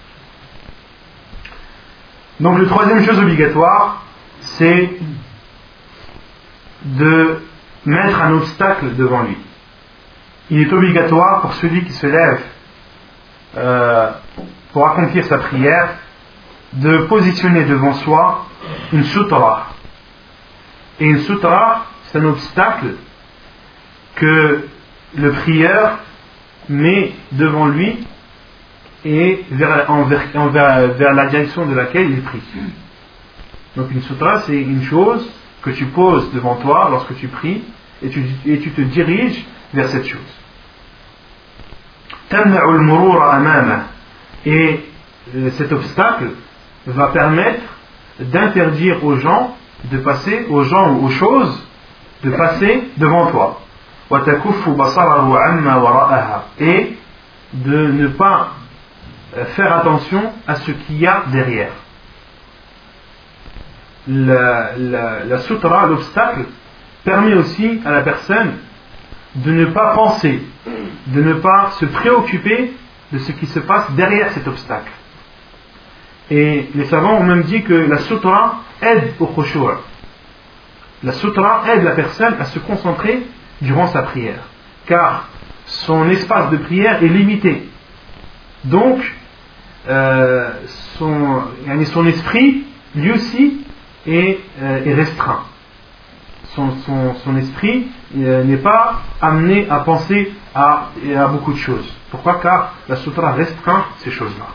Donc, la troisième chose obligatoire, c'est de mettre un obstacle devant lui il est obligatoire pour celui qui se lève euh, pour accomplir sa prière de positionner devant soi une sutra. Et une sutra, c'est un obstacle que le prieur met devant lui et vers, vers la direction de laquelle il prie. Donc une sutra, c'est une chose que tu poses devant toi lorsque tu pries et tu, et tu te diriges vers cette chose. Et euh, cet obstacle va permettre d'interdire aux gens de passer, aux gens ou aux choses, de passer devant toi. Et de ne pas faire attention à ce qu'il y a derrière. La, la, sutra, l'obstacle, permet aussi à la personne de ne pas penser, de ne pas se préoccuper de ce qui se passe derrière cet obstacle. Et les savants ont même dit que la sutra aide au khushu'. La sutra aide la personne à se concentrer durant sa prière. Car son espace de prière est limité. Donc, euh, son, son, esprit, lui aussi, est, euh, restreint. Son, son, esprit euh, n'est pas amené à penser à, à, beaucoup de choses. Pourquoi Car la sutra restreint ces choses-là.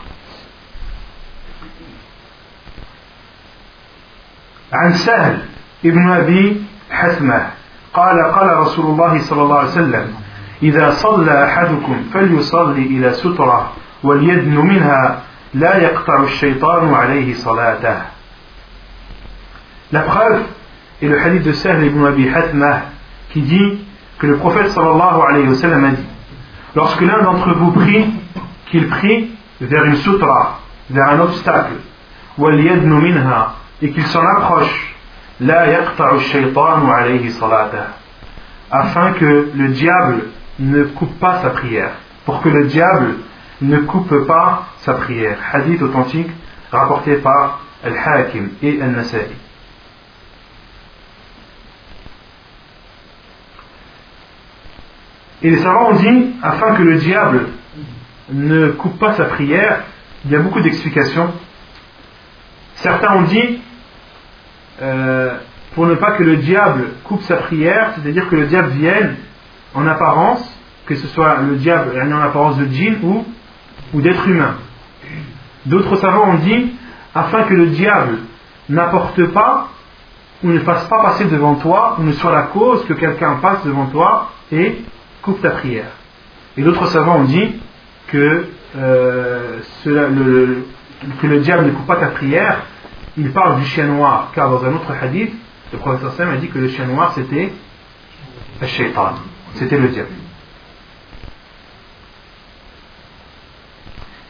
عن سهل ابن أبي حثمة قال قال رسول الله صلى الله عليه وسلم إذا صلى أحدكم فليصلي إلى سترة وليدن منها لا يقطع الشيطان عليه صلاته La preuve est le hadith de Sahl ibn Abi Hatmah qui dit que le prophète sallallahu alayhi wa sallam a dit Lorsque l'un d'entre vous prie, qu'il prie vers une sutra, vers un obstacle, minha, et qu'il s'en approche, la yaqta'u shaytanu alayhi salata, afin que le diable ne coupe pas sa prière, pour que le diable ne coupe pas sa prière. Hadith authentique rapporté par Al-Hakim et Al-Nasa'i. Et les savants ont dit, afin que le diable ne coupe pas sa prière, il y a beaucoup d'explications. Certains ont dit, euh, pour ne pas que le diable coupe sa prière, c'est-à-dire que le diable vienne en apparence, que ce soit le diable en apparence de djinn ou, ou d'être humain. D'autres savants ont dit, afin que le diable n'apporte pas ou ne fasse pas passer devant toi, ou ne soit la cause que quelqu'un passe devant toi et coupe ta prière. Et d'autres savants ont dit que, euh, le, diable ne coupe pas ta prière, il parle du chien noir, car dans un autre hadith, le professeur Sam a dit que le chien noir c'était le shaitan, c'était le diable.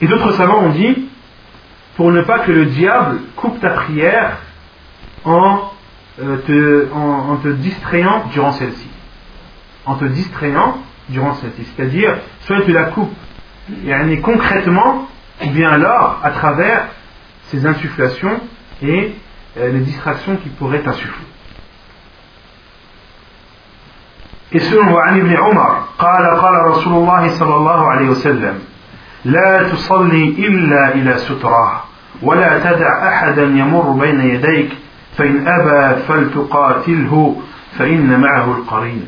Et d'autres savants ont dit, pour ne pas que le diable coupe ta prière en, euh, te, en te distrayant durant celle-ci en te distrayant durant cette C'est-à-dire, soit tu la coupes et concrètement, ou bien alors à travers ces insufflations et euh, les distractions qui pourraient t'insuffler. Et selon عن ابن عمر قال قال رسول الله صلى الله عليه وسلم لا تصلي إلا إلى سترة ولا تدع أحدا يمر بين يديك فإن أبى فلتقاتله فإن معه القرين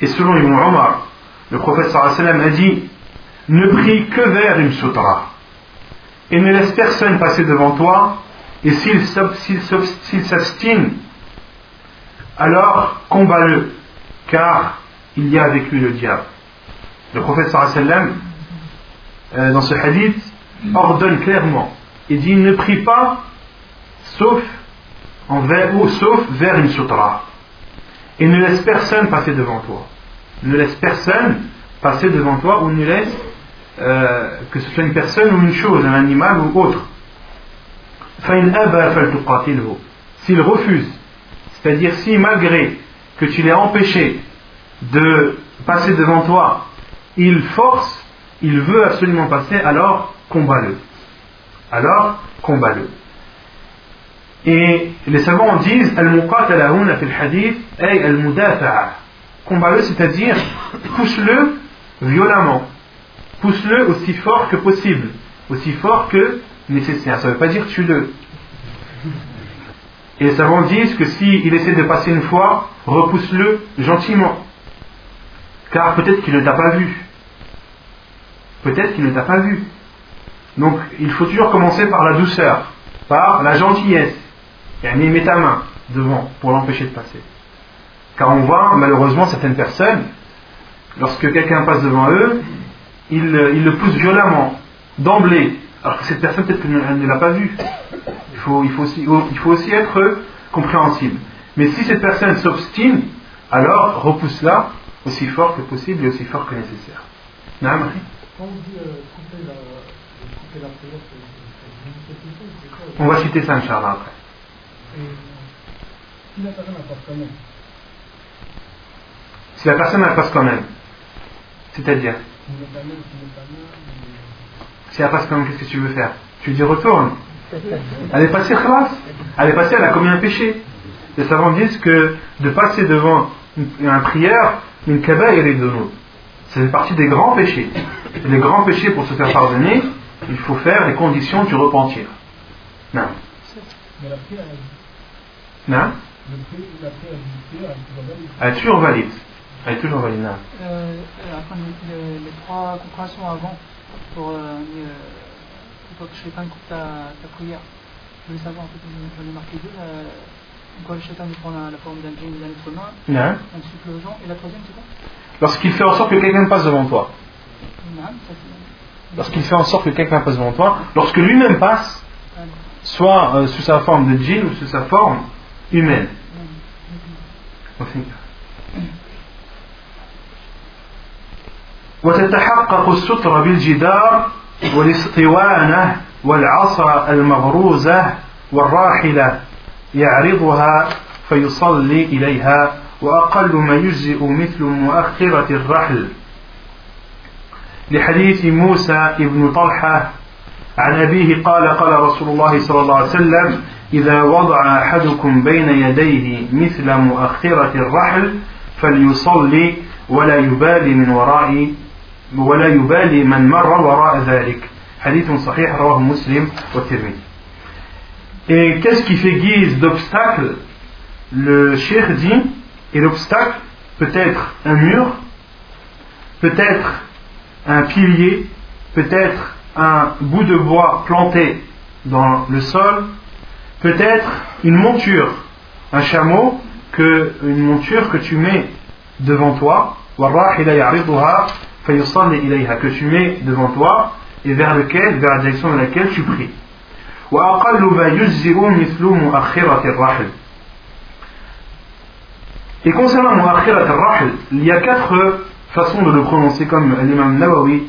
Et selon Ibn Omar, le prophète sallam a dit Ne prie que vers une sutra et ne laisse personne passer devant toi, et s'il s'abstine, alors combat-le, car il y a avec lui le diable. Le prophète sallam, euh, dans ce hadith, ordonne clairement. Et dit Ne prie pas sauf, ou sauf vers une sutra. Et ne laisse personne passer devant toi. Ne laisse personne passer devant toi ou ne laisse euh, que ce soit une personne ou une chose, un animal ou autre. S'il refuse, c'est-à-dire si malgré que tu l'aies empêché de passer devant toi, il force, il veut absolument passer, alors combat-le. Alors combat-le. Et les savants disent al-muqatalahuna fil hadith ay al-mudafa'a combat-le, c'est-à-dire pousse-le violemment, pousse-le aussi fort que possible, aussi fort que nécessaire. Ça ne veut pas dire tue-le. Et les savants disent que s'il essaie de passer une fois, repousse-le gentiment. Car peut-être qu'il ne t'a pas vu. Peut-être qu'il ne t'a pas vu. Donc il faut toujours commencer par la douceur, par la gentillesse. Et met ta main devant pour l'empêcher de passer. Car on voit malheureusement certaines personnes, lorsque quelqu'un passe devant eux, ils, le poussent violemment, d'emblée, alors que cette personne peut-être qu'elle ne l'a pas vu. Il faut, aussi, être compréhensible. Mais si cette personne s'obstine, alors repousse-la aussi fort que possible et aussi fort que nécessaire. Quand on dit euh, couper, la, couper la prière, On va citer ça, Inch'Allah, après. Et si la personne n'a pas si la personne elle passe quand même. C'est-à-dire, si elle passe quand même, qu'est-ce que tu veux faire? Tu lui dis retourne. Elle est passée classe. Elle est passée, elle a commis un péché. Les savants disent que de passer devant une, un prière, une et de nous. C'est partie des grands péchés. Et les grands péchés, pour se faire pardonner, il faut faire les conditions du repentir. Non. Mais la prière, Non elle est toujours valide. Elle est toujours valide. Elle est toujours valide. Non. Euh, euh, après, les, trois compréhensions avant, pour euh, euh, pour que shaitan coupe ta, ta prière. Je voulais savoir, en fait, j'en ai marqué deux. quand le shaitan prend la, la forme d'un djinn d'un être humain, Non. ensuite le gens, et la troisième, c'est quoi? Lorsqu'il fait en sorte que quelqu'un passe devant toi. Non, ça c'est. Lorsqu'il fait en sorte que quelqu'un passe devant toi, lorsque lui-même passe, Ah, soit euh, sous sa forme de djinn ou sous sa forme humaine. non. وتتحقق السترة بالجدار والاسطوانة والعصا المغروزة والراحلة يعرضها فيصلي إليها وأقل ما يجزئ مثل مؤخرة الرحل. لحديث موسى ابن طلحة عن أبيه قال قال رسول الله صلى الله عليه وسلم إذا وضع أحدكم بين يديه مثل مؤخرة الرحل فليصلي ولا يبالي من وراء ولا يبالي من مر وراء ذلك. حديث صحيح رواه مسلم والترمذي. Et qu'est-ce qui fait guise d'obstacle? Le cheikh dit, Et l'obstacle peut être un mur, peut être un pilier, peut être un bout de bois planté dans le sol, peut être une monture, un chameau, que, une monture que tu mets devant toi, que tu mets devant toi et vers lequel, vers la direction de laquelle tu pries. Et concernant مؤخرة الرحل, il y a quatre façons de le prononcer comme l'imam Nawawi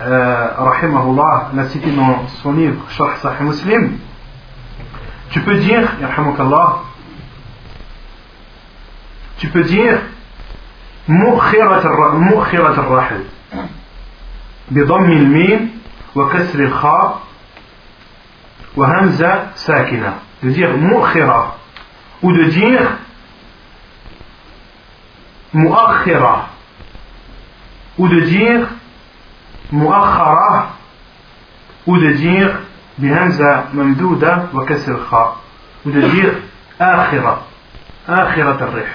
euh, rahimahullah l'a cité dans son livre Sharh Sahih Muslim. Tu peux dire, yarhamukallah, tu peux dire مؤخرة الر- مؤخرة الرحل بضم الميم وكسر الخاء وهمزة ساكنة de dire مؤخرة ou de dire muakhira ou de dire muakhara ou de dire bihamza mamdouda wa ou de dire akhira akhirat al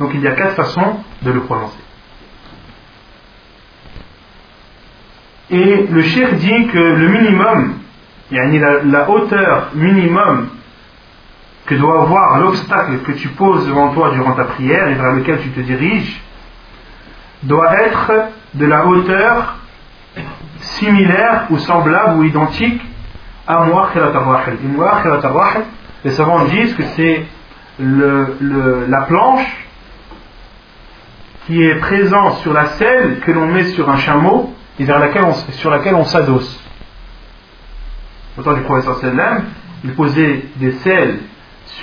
donc il y a quatre façons de le prononcer. Et le shir dit que le minimum la hauteur minimum que doit avoir l'obstacle que tu poses devant toi durant ta prière et vers lequel tu te diriges doit être de la hauteur similaire ou semblable ou identique à Muakhirat al-Rahil. Muakhirat al-Rahil, les savants disent que c'est la planche qui est présente sur la selle que l'on met sur un chameau et vers laquelle on, sur laquelle on s'adosse. Au temps du professeur sallam, il posait des selles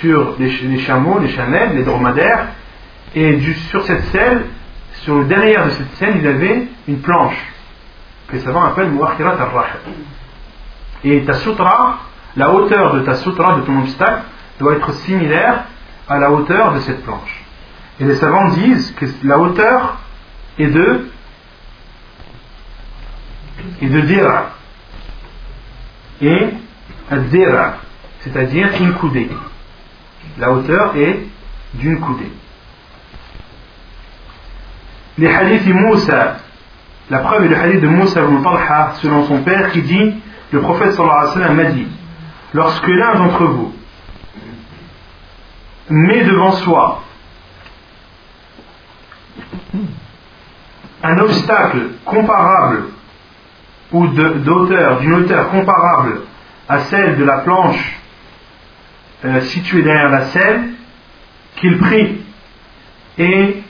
sur les, ch- les chameaux, les chamelles, les dromadaires, et sur cette selle, sur le derrière de cette selle, il avait une planche que les savants appellent Muakhirat al-Rahil. Et ta sutra, la hauteur de ta sutra, de ton obstacle, doit être similaire à la hauteur de cette planche. Et les savants disent que la hauteur est de est de dira et dira, c'est-à-dire une coudée. La hauteur est d'une coudée. Les hadiths Moussa, la preuve est le hadith de Moussa ibn Talha selon son père qui dit le prophète sallallahu alayhi wa sallam m'a dit lorsque l'un d'entre vous met devant soi un obstacle comparable ou de- d'une hauteur comparable à celle de la planche euh, située derrière la selle, qu'il prie et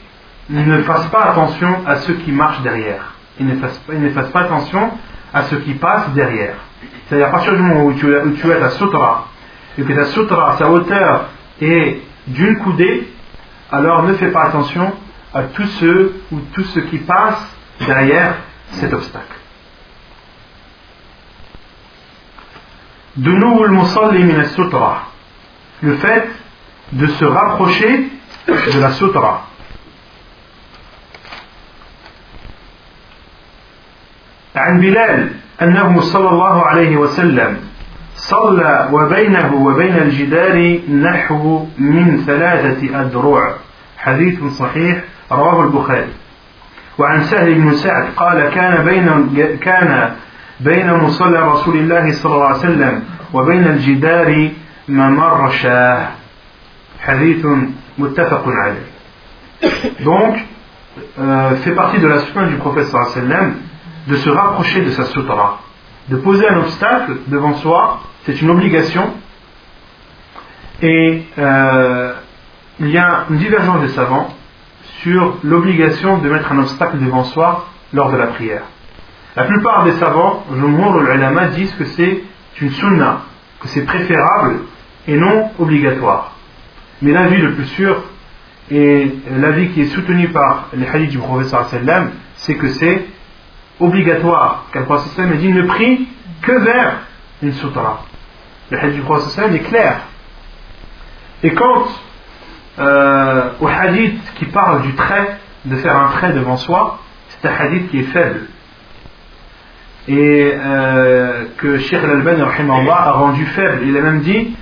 ne fasse pas attention à ceux qui marchent derrière. Il ne fasse pas, attention à ceux qui passent derrière. C'est-à-dire à partir du moment où tu, où tu es à sutra et que ta sutra, sa hauteur est d'une coudée, alors ne fais pas attention à tous ceux ou tout ce qui passe derrière cet obstacle. De nous le fait de se rapprocher de la sutra. عن بلال أنه صلى الله عليه وسلم صلى وبينه وبين الجدار نحو من ثلاثة أدرع حديث صحيح رواه البخاري وعن سهل بن سعد قال كان بين كان بين مصلى رسول الله صلى الله عليه وسلم وبين الجدار Hadith muttafaq alayh. Donc, euh, fait partie de la sunna du prophète sallam de se rapprocher de sa sutra. De poser un obstacle devant soi, c'est une obligation. Et euh, il y a une divergence des savants sur l'obligation de mettre un obstacle devant soi lors de la prière. La plupart des savants, Jumhur al-Ulama, disent que c'est une sunna, que c'est préférable et non obligatoire. Mais l'avis le plus sûr et l'avis qui est soutenu par les hadiths du professeur sallam, c'est que c'est obligatoire. Car le professeur sallam dit ne prie que vers une sutra. Le hadith du professeur sallam est clair. Et quand euh, au hadith qui parle du trait, de faire un trait devant soi, c'est un hadith qui est faible. Et euh, que Sheikh Al-Albani a rendu faible. Il a même dit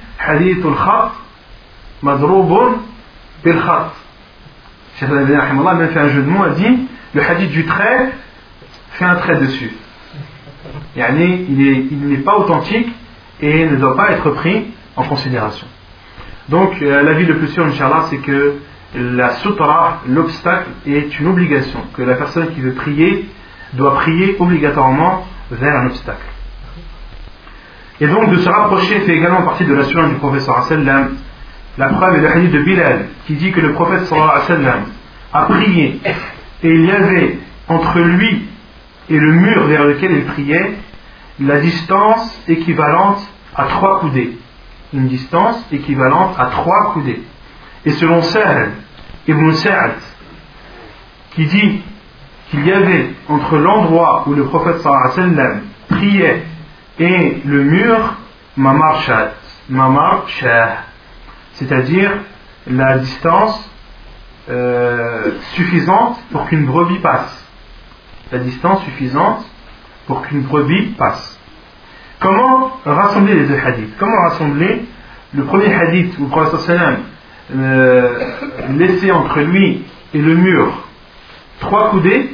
khat. Sheikh Al-Albani a même un le hadith du trait fait un trait dessus. Il n'est pas authentique et ne doit pas être pris en considération. Donc, euh, l'avis le plus sûr, Inch'Allah, c'est que la sutra, l'obstacle, est une obligation, que la personne qui veut prier doit prier obligatoirement vers un obstacle. Et donc, de se rapprocher fait également partie de la sunna du prophète La preuve est le hadith de Bilal, qui dit que le prophète sallam a prié, et il y avait entre lui et le mur vers lequel il priait la distance équivalente à trois coudées une distance équivalente à trois coudées. Et selon Sahl ibn Sa'd, qui dit qu'il y avait entre l'endroit où le prophète sallam priait et le mur, mamar shat, mamar c'est-à-dire la distance euh, suffisante pour qu'une brebis passe. La distance suffisante pour qu'une brebis passe. Comment rassembler les deux hadiths? Comment rassembler le premier hadith où le prophète euh, laissait entre lui et le mur trois coudées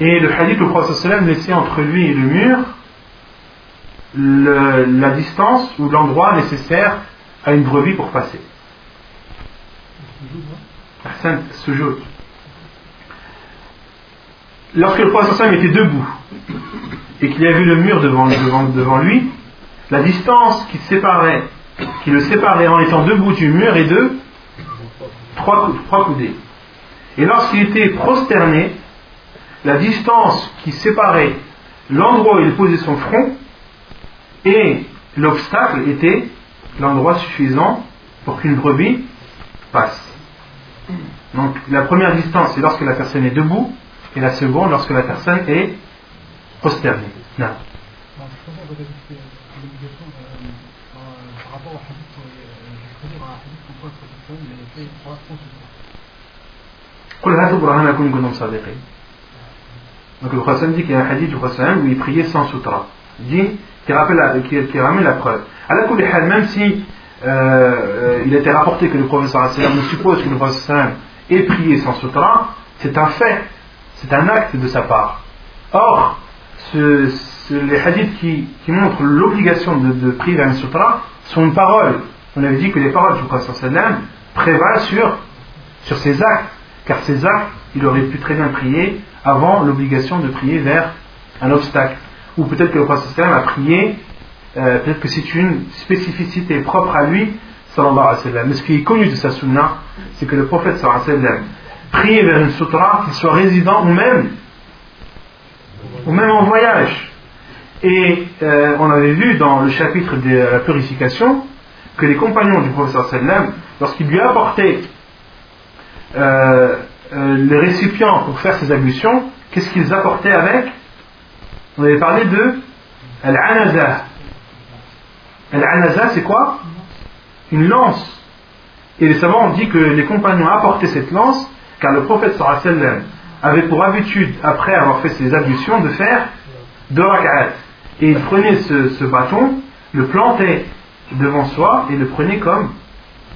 et le hadith où le prophète laissait entre lui et le mur la distance ou l'endroit nécessaire à une brebis pour passer. Lorsque le prophète était debout, et qu'il y avait le mur devant, lui, la distance qui le séparait en étant debout du mur est de trois, trois coudées. Et lorsqu'il était prosterné, la distance qui séparait l'endroit où il posait son front et l'obstacle était l'endroit suffisant pour qu'une brebis passe. Donc la première distance c'est lorsque la personne est debout et la seconde lorsque la personne est posterné. Non. Donc le dit qu'il y a un hadith du où il priait sans sutra. Qui, ramène la preuve. À la même si euh, euh, il était rapporté que le professeur sallam suppose que le professeur ait prié sans sutra, c'est un fait, c'est un acte de sa part. Or, les hadiths qui, montrent l'obligation de, prier vers un sutra sont une parole. On avait dit que les paroles du Prophète prévalent sur, sur ces actes, car ces actes, il aurait pu très bien prier avant l'obligation de prier vers un obstacle. Ou peut-être que le Prophète a prié, euh, peut-être que c'est une spécificité propre à lui, sallallahu alayhi wa sallam. Mais ce qui est connu de sa sunna, c'est que le prophète sallallahu alayhi wa sallam priait vers une sutra, qu'il soit résident ou même ou même en voyage. Et euh, on avait vu dans le chapitre de la purification que les compagnons du professeur sallam, lorsqu'ils lui apportaient euh, euh, les récipients pour faire ces ablutions, qu'est-ce qu'ils apportaient avec? On avait parlé de Al-Anaza. Al-Anaza, c'est quoi? Une lance. Et les savants ont dit que les compagnons apportaient cette lance car le prophète sallam avait pour habitude, après avoir fait ses ablutions, de faire deux rak'at. Et il prenait ce, bâton, le plantait devant soi et le prenait comme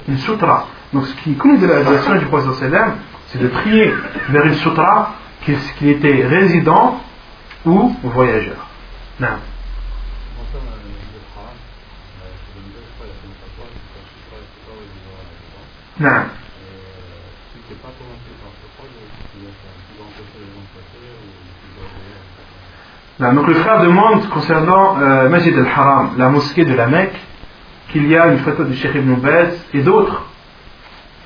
une sutra. Donc ce qui coule de la, du prophète sallam, c'est de prier vers une sutra qui, qui était résident ou voyageur. Non. Non. Non, donc le frère demande concernant euh, al-Haram, la mosquée de la Mecque, qu'il y a une photo de Sheikh Ibn Baz et d'autres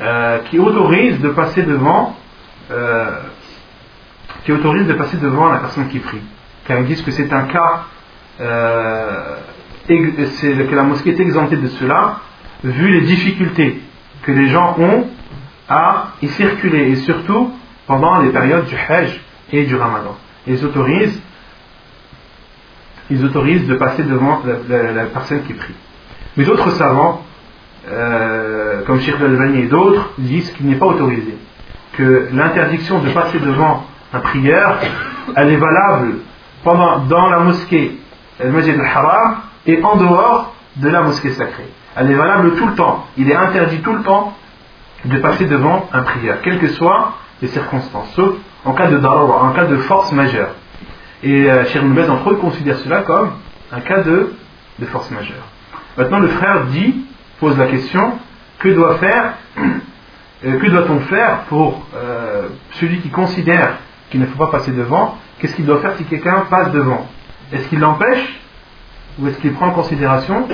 euh, qui autorisent de passer devant euh, qui autorisent de passer devant la personne qui prie. Car ils disent que c'est un cas euh, que la mosquée est exemptée de cela vu les difficultés que les gens ont à y circuler et surtout pendant les périodes du Hajj et du Ramadan. ils autorisent ils autorisent de passer devant la, personne qui prie. Mais d'autres savants, euh, comme Sheikh al et d'autres, disent qu'il n'est pas autorisé. Que l'interdiction de passer devant un prière, elle est valable pendant, dans la mosquée, le Masjid al-Haram, et en dehors de la mosquée sacrée. Elle est valable tout le temps. Il est interdit tout le temps de passer devant un prière, quelles que soient les circonstances, sauf en cas de darwa, en cas de force majeure. Et euh, entre autres, considère cela comme un cas de, de force majeure. Maintenant, le frère dit, pose la question, que doit faire, euh, que doit-on faire pour euh, celui qui considère qu'il ne faut pas passer devant Qu'est-ce qu'il doit faire si quelqu'un passe devant? Est-ce qu'il l'empêche ou est-ce qu'il prend en considération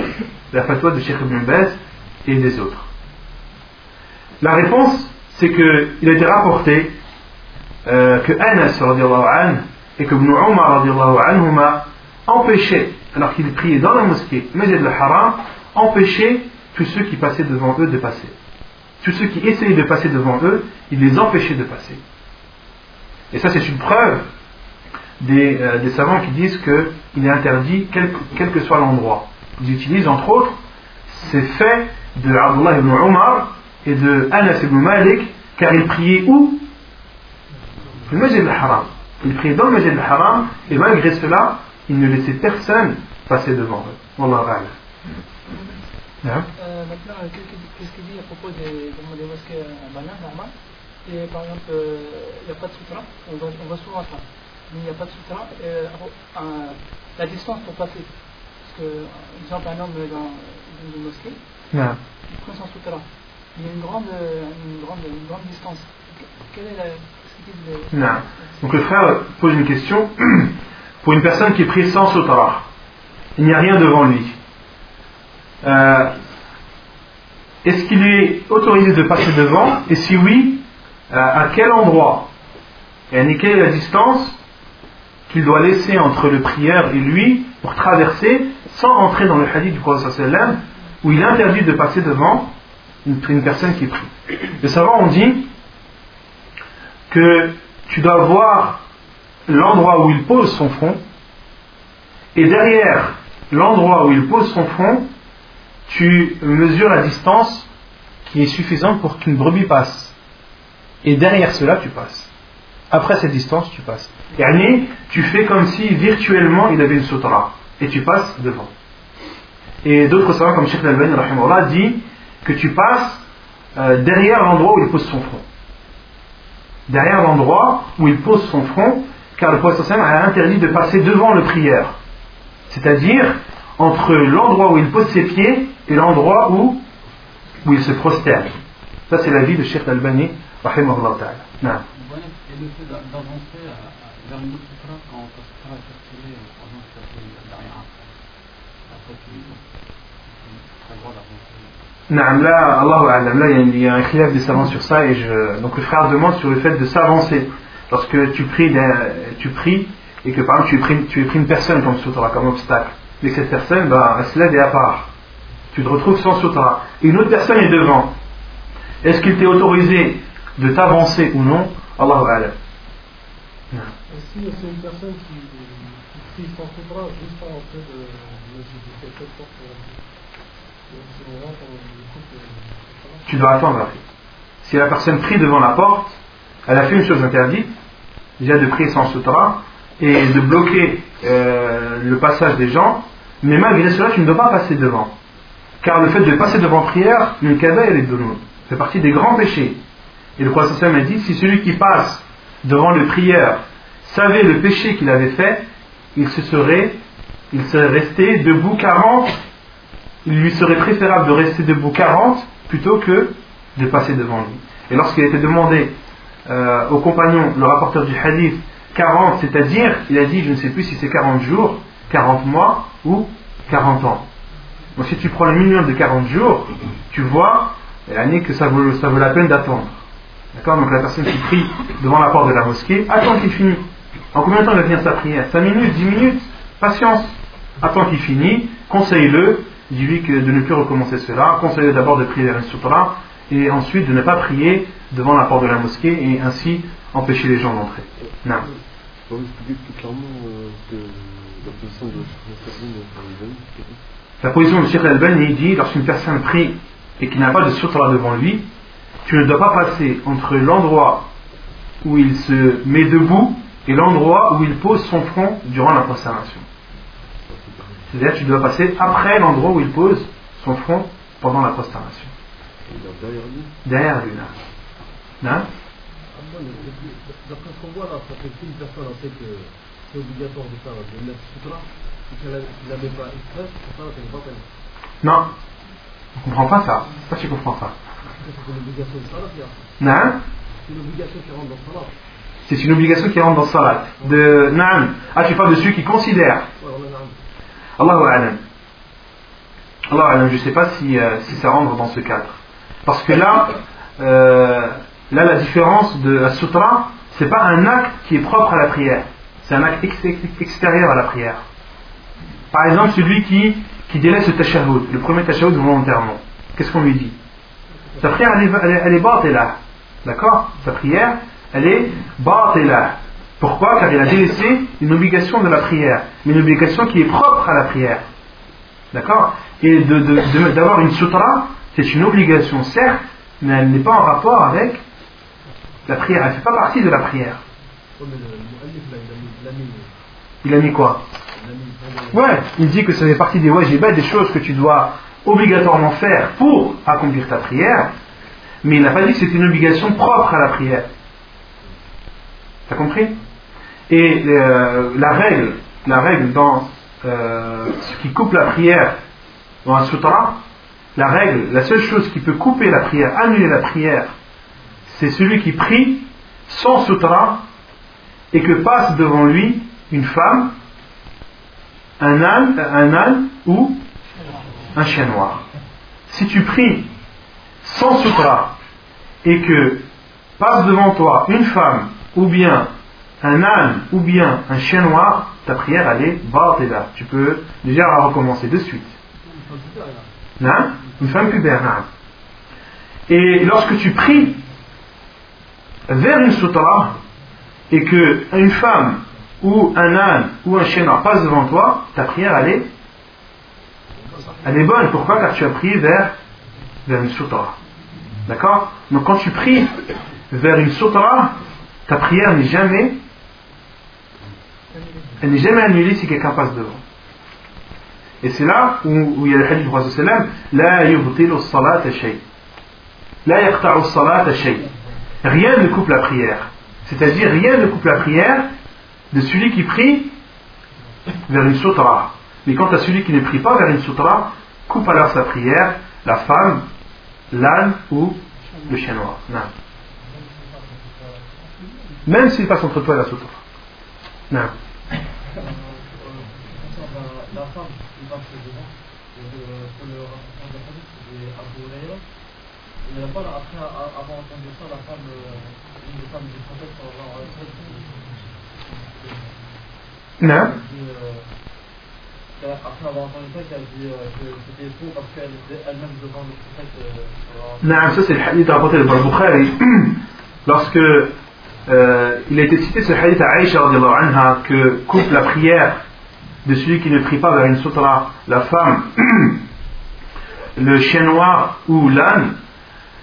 la fatwa de Cheikh Ibn Baz et des autres? La réponse, c'est qu'il a été rapporté euh, que Anas et que Ibn Umar anhuma empêchait, alors qu'il priait dans la mosquée, Majid al-Haram, empêchait tous ceux qui passaient devant eux de passer. Tous ceux qui essayaient de passer devant eux, il les empêchait de passer. Et ça, c'est une preuve des, euh, des, savants qui disent qu'il est interdit quel, quel, que soit l'endroit. Ils utilisent entre autres ces faits de Abdullah ibn Umar et de Anas ibn Malik, car ils priaient où? Le Majid al-Haram. Ils priaient dans le Masjid al-Haram et malgré cela, ils ne laissaient personne passer devant eux. Wallah hein? euh, maintenant, qu'est-ce qu'il dit à propos des, des mosquées banales, normales? Et par exemple, euh, il n'y a pas de sutra, on va, on va souvent ça, mais il n'y a pas de sutra, et, euh, la distance pour passer. Parce que, exemple, un homme dans une mosquée, non. il prend son sutra. Il y a une grande, une grande, une grande distance. Quelle est la, non. Donc le frère pose une question. Pour une personne qui prie sans sotara, il n'y a rien devant lui. Euh, est-ce qu'il est autorisé de passer devant? Et si oui, euh, à quel endroit Et quelle est la distance qu'il doit laisser entre le prière et lui pour traverser sans entrer dans le hadith du prophète où il est interdit de passer devant une, une personne qui prie. Les savants ont dit que tu dois voir l'endroit où il pose son front, et derrière l'endroit où il pose son front, tu mesures la distance qui est suffisante pour qu'une brebis passe. Et derrière cela, tu passes. Après cette distance, tu passes. Et tu fais comme si virtuellement il avait une sutra. Et tu passes devant. Et d'autres savants comme Sheikh Al-Bani dit que tu passes euh, derrière l'endroit où il pose son front derrière l'endroit où il pose son front, car le prophète a interdit de passer devant le prière. C'est-à-dire entre l'endroit où il pose ses pieds et l'endroit où, où il se prosterne. Ça, c'est la vie de Sheikh Al-Bani, rahimahullah ta'ala. Et le fait d'avancer vers une autre quand ta est circulée, par exemple, après tu as le droit d'avancer là, Allah là, il y a un khilaf des savants sur ça, et je, donc le frère demande sur le fait de s'avancer. Lorsque tu pries, tu pries, et que par exemple tu es pris, tu une personne comme sutra, comme obstacle, mais cette personne, bah, elle se lève et à part. Tu te retrouves sans sutra. Et une autre personne est devant. Est-ce qu'il t'est autorisé de t'avancer ou non, Allah Alam. Si c'est une personne qui, prie sans juste en fait de tu dois attendre. Si la personne prie devant la porte, elle a fait une chose interdite, déjà de prier sans sutra et de bloquer euh, le passage des gens, mais malgré cela, tu ne dois pas passer devant. Car le fait de passer devant prière, le kabair est de nous, fait partie des grands péchés. Et le prophète a dit si celui qui passe devant le prière savait le péché qu'il avait fait, il se serait, il serait resté debout 40, il lui serait préférable de rester debout 40 plutôt que de passer devant lui. Et lorsqu'il a été demandé euh, au compagnon, le rapporteur du hadith, 40, c'est-à-dire, il a dit, je ne sais plus si c'est 40 jours, 40 mois ou 40 ans. Donc si tu prends le minimum de 40 jours, tu vois l'année que ça vaut, ça vaut la peine d'attendre. D'accord Donc la personne qui prie devant la porte de la mosquée, attends qu'il finisse. En combien de temps il va finir sa prière? 5 minutes, 10 minutes? Patience. Attends qu'il finisse, conseille-le, dis-lui de ne plus recommencer cela, conseille-le d'abord de prier vers une sutra, et ensuite de ne pas prier devant la porte de la mosquée et ainsi empêcher les gens d'entrer. Non. La position de Sheikh Al-Bani dit lorsqu'une personne prie et qu'il n'a pas de sutra devant lui, tu ne dois pas passer entre l'endroit où il se met debout et l'endroit où il pose son front durant la prosternation. C'est-à-dire tu dois passer après l'endroit où il pose son front pendant la prosternation. Derrière lui Derrière lui, non. Non D'après ce qu'on voit là, ça fait qu'une personne sait que c'est obligatoire de faire de mettre sutra, et qu'elle met pas ça, peine. Non, on ne comprend pas ça. Pourquoi tu comprends pas? C'est une C'est une obligation qui rentre dans salat. C'est une obligation qui rentre dans salat. De Naam. Ah, tu parles de celui qui considère. Allahu Alam. Allahu Alam, je ne sais pas si, euh, si ça rentre dans ce cadre. Parce que là, euh, là la différence de la sutra, c'est pas un acte qui est propre à la prière. C'est un acte extérieur à la prière. Par exemple, celui qui, qui délaisse le tashahhud, le premier tashahhud volontairement. Qu'est-ce qu'on lui dit? Sa prière, elle est, elle est, là. D'accord? Sa prière, elle est là. Pourquoi? Car il a délaissé une obligation de la prière, une obligation qui est propre à la prière. D'accord? Et d'avoir de, une sutra, c'est une obligation, certes, mais elle n'est pas en rapport avec la prière. Elle ne fait pas partie de la prière. Il a mis quoi? Ouais, il dit que ça fait partie des wajibat, des choses que tu dois obligatoirement faire pour accomplir ta prière, mais il n'a pas dit que c'était une obligation propre à la prière. T'as compris? Et euh, la règle, la règle dans euh, ce qui coupe la prière dans un sutra, la règle, la seule chose qui peut couper la prière, annuler la prière, c'est celui qui prie sans sutra et que passe devant lui une femme, un âne, un âne ou un chien noir. Si tu pries sans sutra et que passe devant toi une femme ou bien un âne ou bien un chien noir, ta prière elle est là. Tu peux déjà la recommencer de suite. Non Une femme pubère. Et lorsque tu pries vers une sutra et que une femme ou un âne ou un chien noir passe devant toi, ta prière elle est, elle est bonne. Pourquoi Car tu as prié vers, vers une sutra. D'accord Donc quand tu pries vers une sutra, ta prière n'est jamais elle n'est jamais annulée si quelqu'un passe devant. Et c'est là où, il y a le hadith du Prophète La yubtilu salat shay. La yaqta'u salat shay. Rien ne coupe la prière. C'est-à-dire, rien ne coupe la prière de celui qui prie vers une sutra. Mais quant à celui qui ne prie pas vers une sutra, coupe alors sa prière, la femme, l'âne ou le chien noir. Non. Même s'il passe entre toi et la sutra. Non. Non. Non, ça c'est le hadith rapporté par Bukhari. lorsque euh, il a été cité ce hadith à Aïcha anha que coupe la prière de celui qui ne prie pas vers une sutra, la femme, le chien noir ou l'âne,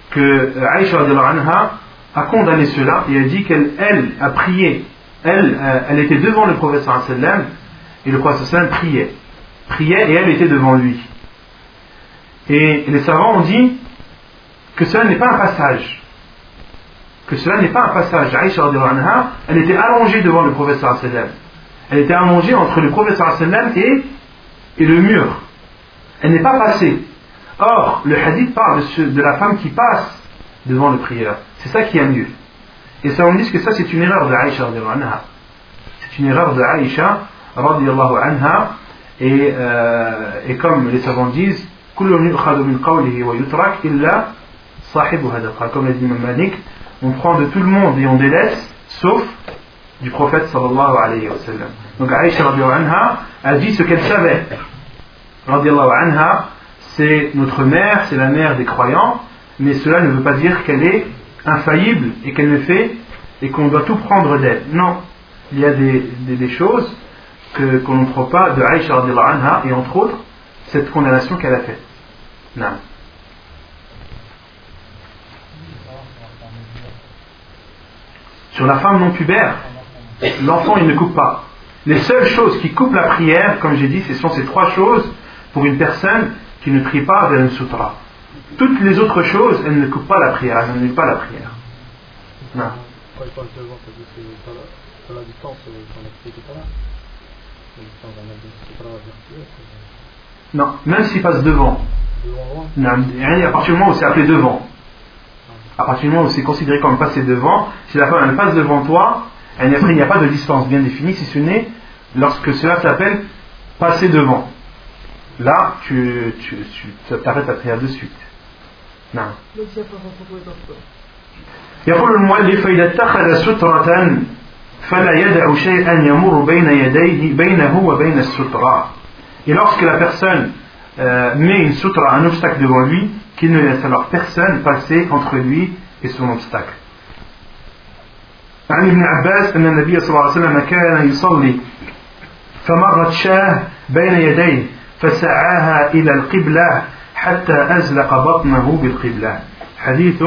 que Aïcha radiallahu anha a condamné cela et a dit qu'elle elle, a prié. Elle, euh, elle était devant le prophète sallam et le prophète priait. Priait et elle était devant lui. Et les savants ont dit que cela n'est pas un passage. Que cela n'est pas un passage. Aïcha elle était allongée devant le prophète sallam. Elle était allongée entre le prophète sallam et, et le mur. Elle n'est pas passée. Or, le hadith parle de, la femme qui passe devant le prieur. C'est ça qui est mieux. Et ça, on dit que ça, c'est une erreur de Aïcha. C'est une erreur de Aïcha anha. Et, euh, et comme les savants disent, comme l'a dit Malik, on prend de tout le monde et on délaisse, sauf du prophète sallallahu alayhi wa sallam. Donc Aïcha anha a dit ce qu'elle savait. anha, c'est notre mère, c'est la mère des croyants, mais cela ne veut pas dire qu'elle est infaillible et qu'elle ne fait et qu'on doit tout prendre d'elle. Non, il y a des choses qu'on ne trouve pas de Aïcha anha et entre autres cette condamnation qu'elle a faite. Non. Sur la femme non pubère, l'enfant il ne coupe pas. Les seules choses qui coupent la prière, comme j'ai dit, ce sont ces trois choses pour une personne qui ne prie pas vers une sutra. Toutes les autres choses, elles ne coupent pas la prière, elles n'annulent pas la prière. Non. Non, même s'il passe devant. Non, à partir du moment où c'est appelé devant. À partir du moment où c'est considéré comme passer devant, si la femme elle passe devant toi, il n'y a pas de distance bien définie, si ce n'est lorsque cela s'appelle passer devant. Là, tu, tu, tu t'arrêtes à prière de suite. Non. يقول المؤلف إذا اتخذ سترة فلا يدع شيئا يمر بين يديه بينه وبين السترة. Et lorsque la personne euh, met une sutra, un obstacle devant lui, qu'il ne laisse alors personne passer entre lui et son obstacle. عن ابن عباس أن النبي صلى الله عليه وسلم كان يصلي فمرت شاة بين يديه فسعاها إلى القبلة حتى أزلق بطنه بالقبلة. حديث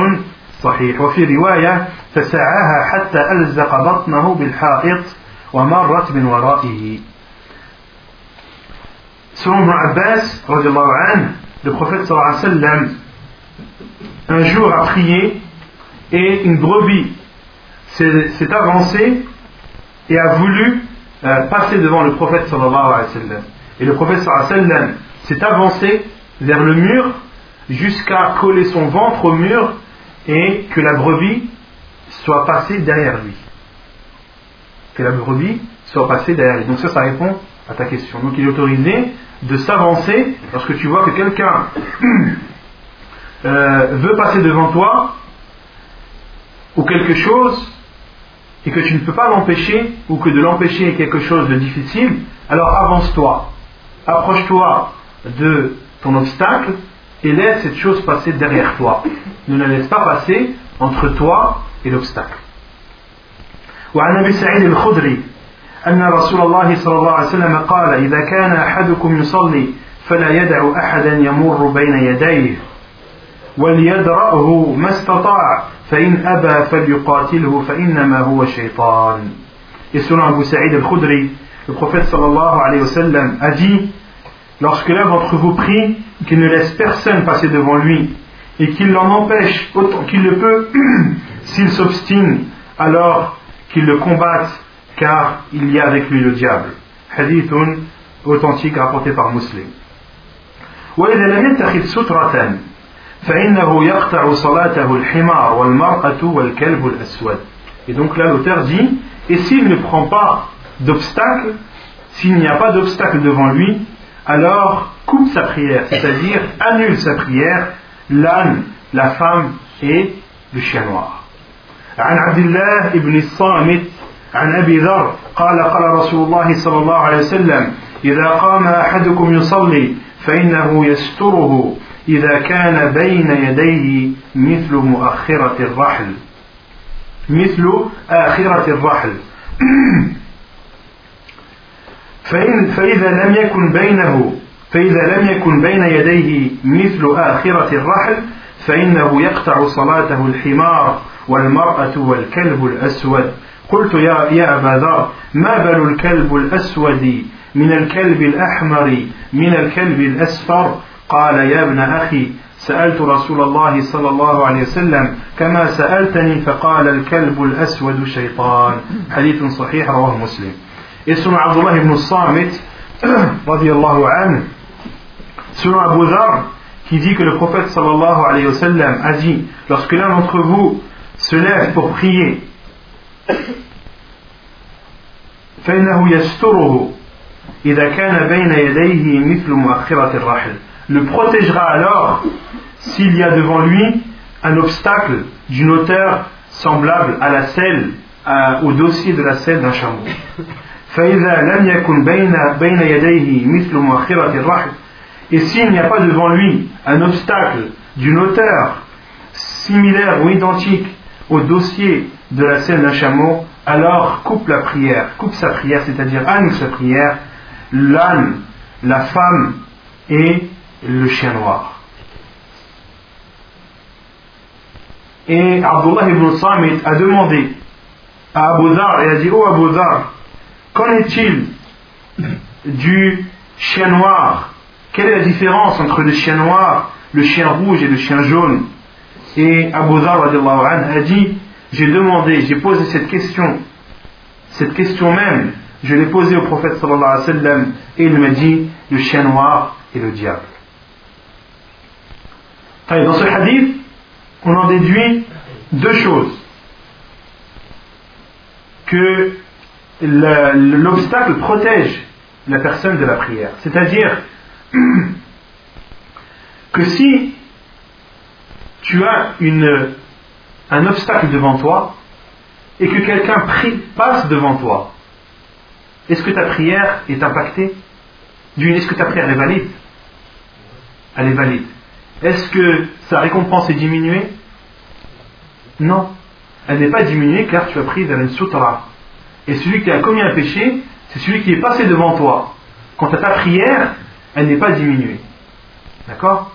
صحيح. وفي رواية فسعاها حتى ألزق بطنه بالحائط ومرت من ورائه Selon Ibn Abbas, le prophète sallam, un jour a prié et une brebis s'est avancée et a voulu euh, passer devant le prophète sallallahu alayhi wa sallam. Et le prophète sallallahu alayhi wa sallam s'est avancé vers le mur jusqu'à coller son ventre au mur et que la brebis soit passée derrière lui. Que la brebis soit passée derrière lui. Donc ça, ça répond à ta question. Donc il est autorisé de s'avancer lorsque tu vois que quelqu'un euh, veut passer devant toi ou quelque chose et que tu ne peux pas l'empêcher ou que de l'empêcher est quelque chose de difficile, alors avance-toi, approche-toi de ton obstacle et laisse cette chose passer derrière toi. Ne la laisse pas passer entre toi et l'obstacle. أن رسول الله صلى الله عليه وسلم قال إذا كان أحدكم يصلي فلا يدع أحدا يمر بين يديه وليدرأه ما استطاع فإن أبى فليقاتله فإنما هو شيطان Et selon Abu Sa'id al-Khudri, le prophète sallallahu alayhi wa sallam a dit Lorsque l'un d'entre vous prie, qu'il ne laisse personne passer devant lui et qu'il l'en empêche autant qu'il le peut, s'il s'obstine, alors qu'il le combatte car il y a avec lui le diable. Hadith authentique rapporté par Muslim. وإذا لم يتخذ سترة فإنه يقطع صلاته الحمار والمرأة والكلب الأسود. Et donc là l'auteur dit, et s'il ne prend pas d'obstacle, s'il n'y a pas d'obstacle devant lui, alors coupe sa prière, c'est-à-dire annule sa prière, l'âne, la femme et le chien noir. عن عبد الله بن الصامت عن أبي ذر قال قال رسول الله صلى الله عليه وسلم إذا قام أحدكم يصلي فإنه يستره إذا كان بين يديه مثل مؤخرة الرحل. مثل آخرة الرحل. فإن فإذا لم يكن بينه فإذا لم يكن بين يديه مثل آخرة الرحل فإنه يقطع صلاته الحمار والمرأة والكلب الأسود. قلت يا, يا أبا ذر ما بل الكلب الأسود من الكلب الأحمر من الكلب الأسفر؟ قال يا ابن أخي سألت رسول الله صلى الله عليه وسلم كما سألتني فقال الكلب الأسود شيطان. حديث صحيح رواه مسلم. اسم عبد الله بن الصامت رضي الله عنه. selon Abu Dhar qui dit que le prophète sallallahu alayhi wa sallam a dit Lorsque l'un d'entre vous se lève pour prier, le protégera alors s'il y a devant lui un obstacle d'une hauteur semblable à la selle, au dossier de la selle d'un chameau. Et s'il n'y a pas devant lui un obstacle d'une hauteur similaire ou identique au dossier de la selle d'un chameau, alors coupe la prière, coupe sa prière, c'est-à-dire annule sa prière, l'âne, la femme et le chien noir. Et Abdullah ibn Samit a demandé à Abu et a dit Oh Abu qu'en est-il du chien noir Quelle est la différence entre le chien noir, le chien rouge et le chien jaune? Et Abu Dhar a dit J'ai demandé, j'ai posé cette question, cette question même, je l'ai posée au prophète sallallahu alayhi wa sallam et il m'a dit Le chien noir et le diable. Dans ce hadith, on en déduit deux choses. Que l'obstacle protège la personne de la prière. C'est-à-dire que si tu as une, un obstacle devant toi et que quelqu'un passe devant toi, est-ce que ta prière est impactée? Est-ce que ta prière est valide? Elle est valide. Est-ce que sa récompense est diminuée? Non. Elle n'est pas diminuée car tu as pris vers une sutra. Et celui qui a commis un péché, c'est celui qui est passé devant toi. Quant à ta prière, elle n'est pas diminuée. D'accord?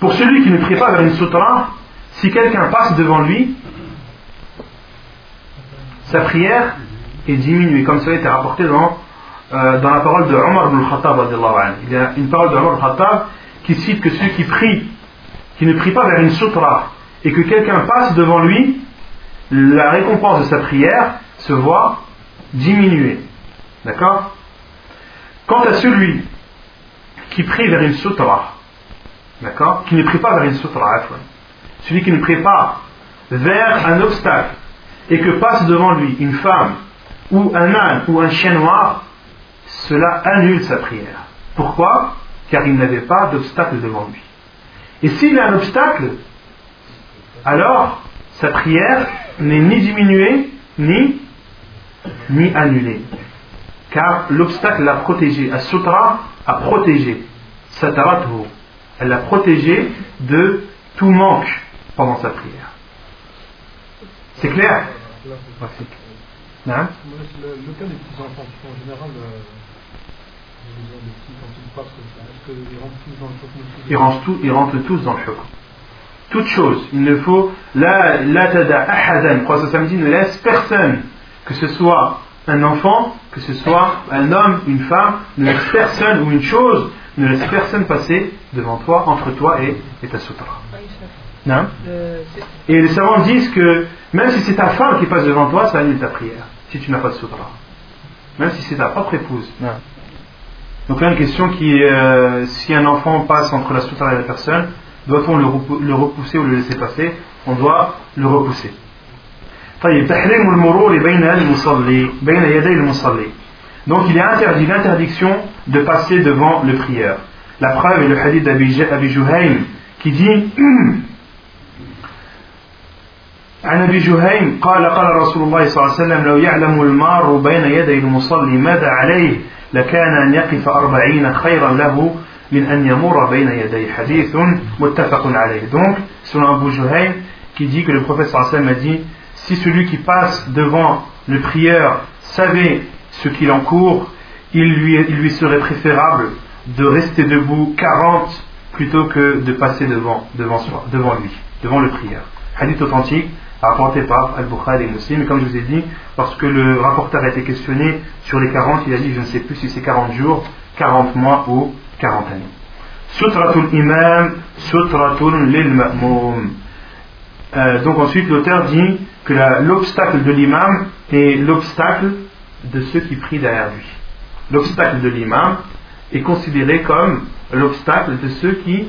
Pour celui qui ne prie pas vers une sutra, si quelqu'un passe devant lui, sa prière est diminuée, comme ça a été rapporté dans, euh, dans la parole de Omar ibn Khattab. Il y a une parole de Omar ibn Khattab qui cite que celui qui prie qui ne prie pas vers une sutra et que quelqu'un passe devant lui, la récompense de sa prière se voit diminuer. D'accord? Quant à celui qui prie vers une sutra, d'accord? Qui ne prie pas vers une sutra, celui qui ne prie pas vers un obstacle et que passe devant lui une femme ou un âne ou un chien noir, cela annule sa prière. Pourquoi? Car il n'avait pas d'obstacle devant lui. Et s'il a un obstacle, alors sa prière n'est ni diminuée ni, ni annulée. Car l'obstacle l'a protégé. As-Sutra a protégé. Satarathu. Elle l'a protégé de tout manque pendant sa prière. C'est clair Merci. Le, le, cas des petits enfants, en général, euh, ils rentrent, tous, ils rentrent tous dans le hukm. Toute chose, il ne faut la tada ahadan. Crois samedi ne laisse personne, que ce soit un enfant, que ce soit un homme, une femme, ne laisse personne ou une chose, ne laisse personne passer devant toi, entre toi et, et ta sutra. Non et les savants disent que même si c'est ta femme qui passe devant toi, ça annule ta prière, si tu n'as pas de sutra. Même si c'est ta propre épouse. Non. Donc là, une question qui est euh, si un enfant passe entre la sutra et la personne, doit-on le, repousser ou le laisser passer? On doit le repousser. طيب تحريم المرور بين المصلي بين يدي المصلي. Donc il est interdit l'interdiction de passer devant le prieur. La preuve est le hadith d'Abi Juhaym qui dit عن أبي جهيم قال قال رسول الله صلى الله عليه وسلم لو يعلم المار بين يدي المصلي ماذا عليه لكان أن يقف أربعين خيرا له من أن يمر بين يدي حديث متفق عليه donc selon Abu Juhayn qui dit que le prophète صلى الله عليه وسلم a dit si celui qui passe devant le prieur savait ce qu'il encourt, il lui, il lui serait préférable de rester debout 40 plutôt que de passer devant, devant, lui, devant le prieur. Hadith authentique rapporté par Al-Bukhari et Muslim. Et comme je vous ai dit, lorsque le rapporteur a été questionné sur les 40, il a dit je ne sais plus si c'est 40 jours, 40 mois ou 40 années. Sutratul Imam, Sutratul lil Ma'moum. Euh, donc ensuite l'auteur dit que l'obstacle de l'imam est l'obstacle de ceux qui prient derrière lui. L'obstacle de l'imam est considéré comme l'obstacle de ceux qui,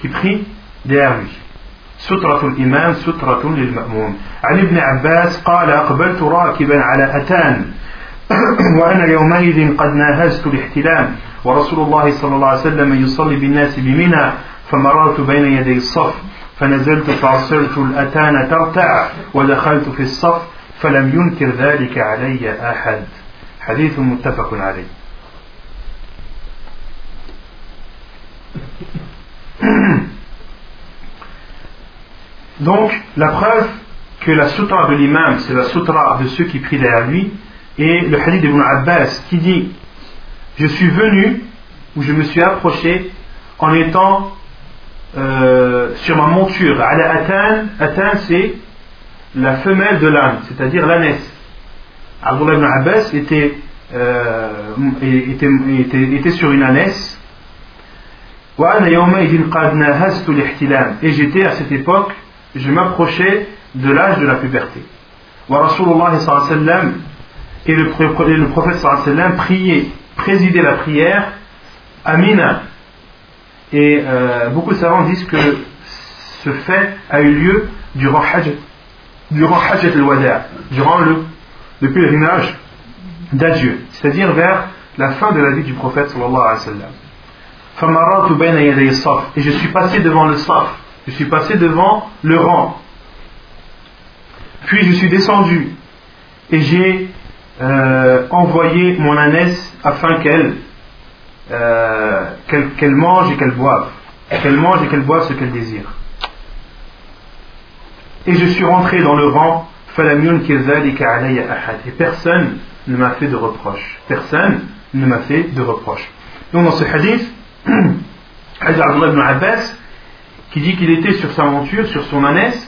qui prient derrière lui. سترة الإمام سترة للمأموم عن ابن عباس قال أقبلت راكبا على أتان وأنا يومئذ قد ناهزت الاحتلام ورسول الله صلى الله عليه وسلم يصلي بالناس بمنى فمررت بين يدي الصف فنزلت فعصرت الأتان ترتع ودخلت في الصف فلم ينكر ذلك علي أحد حديث متفق عليه Donc, la preuve que la sutra de l'imam, c'est la sutra de ceux qui prient derrière lui, et le hadith d'Ibn Abbas qui dit Je suis venu, ou je me suis approché, en étant euh, sur ma monture. Ala Atan, Atan c'est la femelle de l'âne, c'est-à-dire l'ânesse. Abdullah ibn Abbas était, euh, était, était, était, sur une ânesse. Et j'étais à cette époque je m'approchais de l'âge de la puberté. et le, le prophète priait, présidait la prière à. Et euh, beaucoup de savants disent que ce fait a eu lieu durant Hajj, durant Hajj al-Wada, durant le, le pèlerinage d'adieu, c'est-à-dire vers la fin de la vie du prophète sallallahu alayhi wa sallam. Et je suis passé devant le saf, je suis passé devant le rang. Puis je suis descendu et j'ai euh, envoyé mon ânesse afin qu'elle euh, qu'elle mange et qu'elle boive. Qu'elle mange et qu'elle boive ce qu'elle désire. Et je suis rentré dans le rang et personne ne m'a fait de reproche. Personne ne m'a fait de reproche. Donc dans ce hadith, hadith Abdullah ibn Abbas, qui dit qu'il était sur sa monture, sur son ânesse,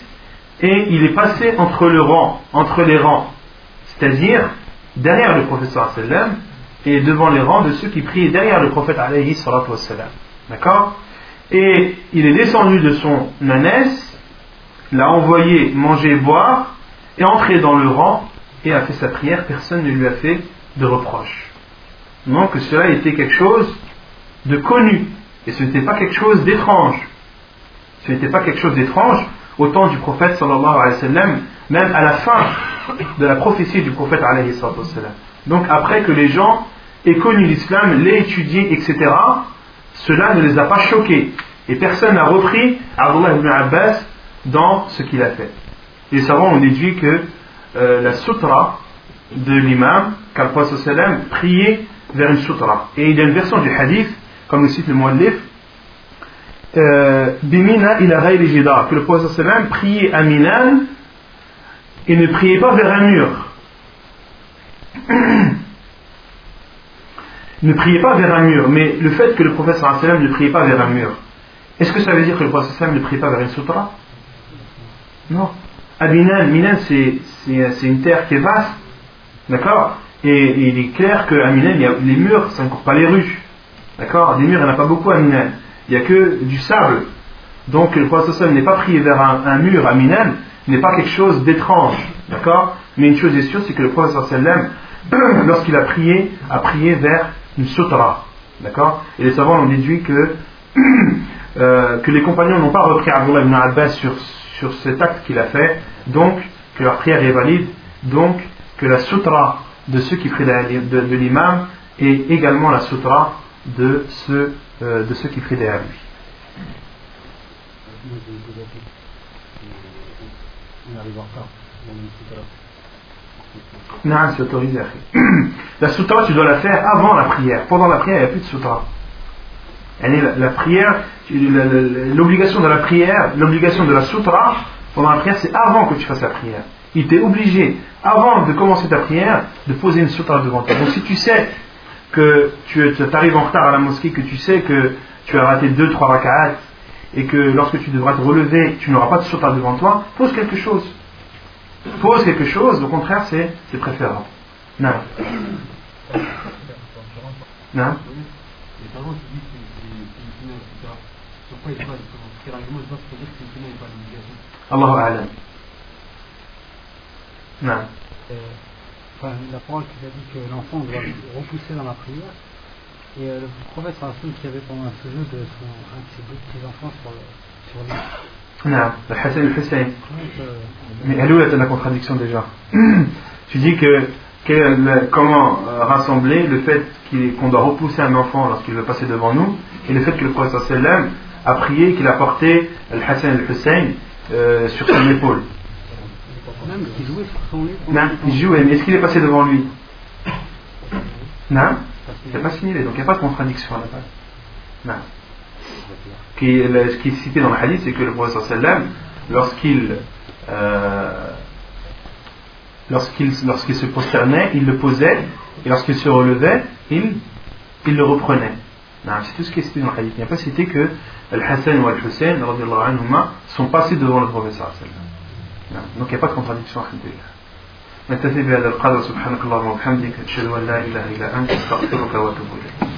et il est passé entre le rang, entre les rangs, c'est-à-dire derrière le professeur sallam et devant les rangs de ceux qui priaient derrière le prophète alayhi D'accord? Et il est descendu de son ânesse, l'a envoyé manger et boire, et entré dans le rang et a fait sa prière, personne ne lui a fait de reproche. Donc cela était quelque chose de connu, et ce n'était pas quelque chose d'étrange ce n'était pas quelque chose d'étrange au temps du prophète sallallahu alayhi wa sallam, même à la fin de la prophétie du prophète alayhi wa sallam. Donc après que les gens aient connu l'islam, l'aient étudié, etc., cela ne les a pas choqués. Et personne n'a repris Abdullah ibn Abbas dans ce qu'il a fait. Les savants ont déduit que euh, la sutra de l'imam, qu'Al sallam priait vers une sutra. Et il y a une version du hadith, comme le cite le Muallif, euh, Bimina il a que le prophète sallam priait à Minan et ne priait pas vers un mur. ne priait pas vers un mur, mais le fait que le prophète sallam ne priait pas vers un mur, est-ce que ça veut dire que le prophète sallam ne priait pas vers une sutra? Non. À Minan, c'est une terre qui est vaste, d'accord? Et, il est clair qu'à Minan, les murs, ça ne court pas les rues. D'accord? Des murs, il n'y en a pas beaucoup à Minan il n'y a que du sable. Donc le prophète n'est pas prié vers un, mur à Minan, n'est pas quelque chose d'étrange, d'accord? Mais une chose est sûre, c'est que le prophète lorsqu'il a prié, a prié vers une sutra, d'accord? Et les savants ont déduit que, euh, que les compagnons n'ont pas repris Abdullah ibn Abbas sur, sur cet acte qu'il a fait, donc que leur prière est valide, donc que la sutra de ceux qui prient de, de l'imam est également la sutra de ceux euh, de ceux qui prient derrière lui. La sutra, tu dois la faire avant la prière. Pendant la prière, il n'y a plus de sutra. La, prière, l'obligation de la prière, l'obligation de la sutra pendant la prière, c'est avant que tu fasses la prière. il était obligé, avant de commencer ta prière, de poser une sutra devant toi. Donc si tu sais que tu arrives en retard à la mosquée, que tu sais que tu as raté 2-3 raka'at, et que lorsque tu devras te relever, tu n'auras pas de sutra devant toi, pose quelque chose Pose quelque chose, au contraire, c'est préférable. Non. Non الله أعلم نعم enfin, la parole qui a dit que l'enfant doit repousser dans la prière et euh, le prophète sallallahu qui avait pendant un sujet de son, un de ses deux petits-enfants sur, sur lui. Non, le Hassan et le Hussein. Mais elle où est la contradiction déjà Tu dis que comment euh, rassembler le fait qu'on doit repousser un enfant lorsqu'il veut passer devant nous et le fait que le prophète sallam a prié qu'il a porté le Hassan et le Hussein euh, sur son épaule. Même qu'il jouait sur son épaule. Non, il jouait, mais est-ce qu'il est passé devant lui? Non Il n'a pas signalé, donc il n'y a pas de contradiction là-bas. Non Ce qui est cité dans le hadith, c'est que le prophète sallam, lorsqu'il euh, lorsqu'il lorsqu'il se prosternait, il le posait, et lorsqu'il se relevait, il, il le reprenait. C'est tout ce qui est cité dans le hadith. Il n'y a pas cité que Al-Hassan ou Al-Hussein sont passés devant le professeur. Donc il n'y a pas de contradiction. نكتفي بهذا القدر سبحانك اللهم وبحمدك أشهد أن لا إله إلا أنت أستغفرك وأتوب إليك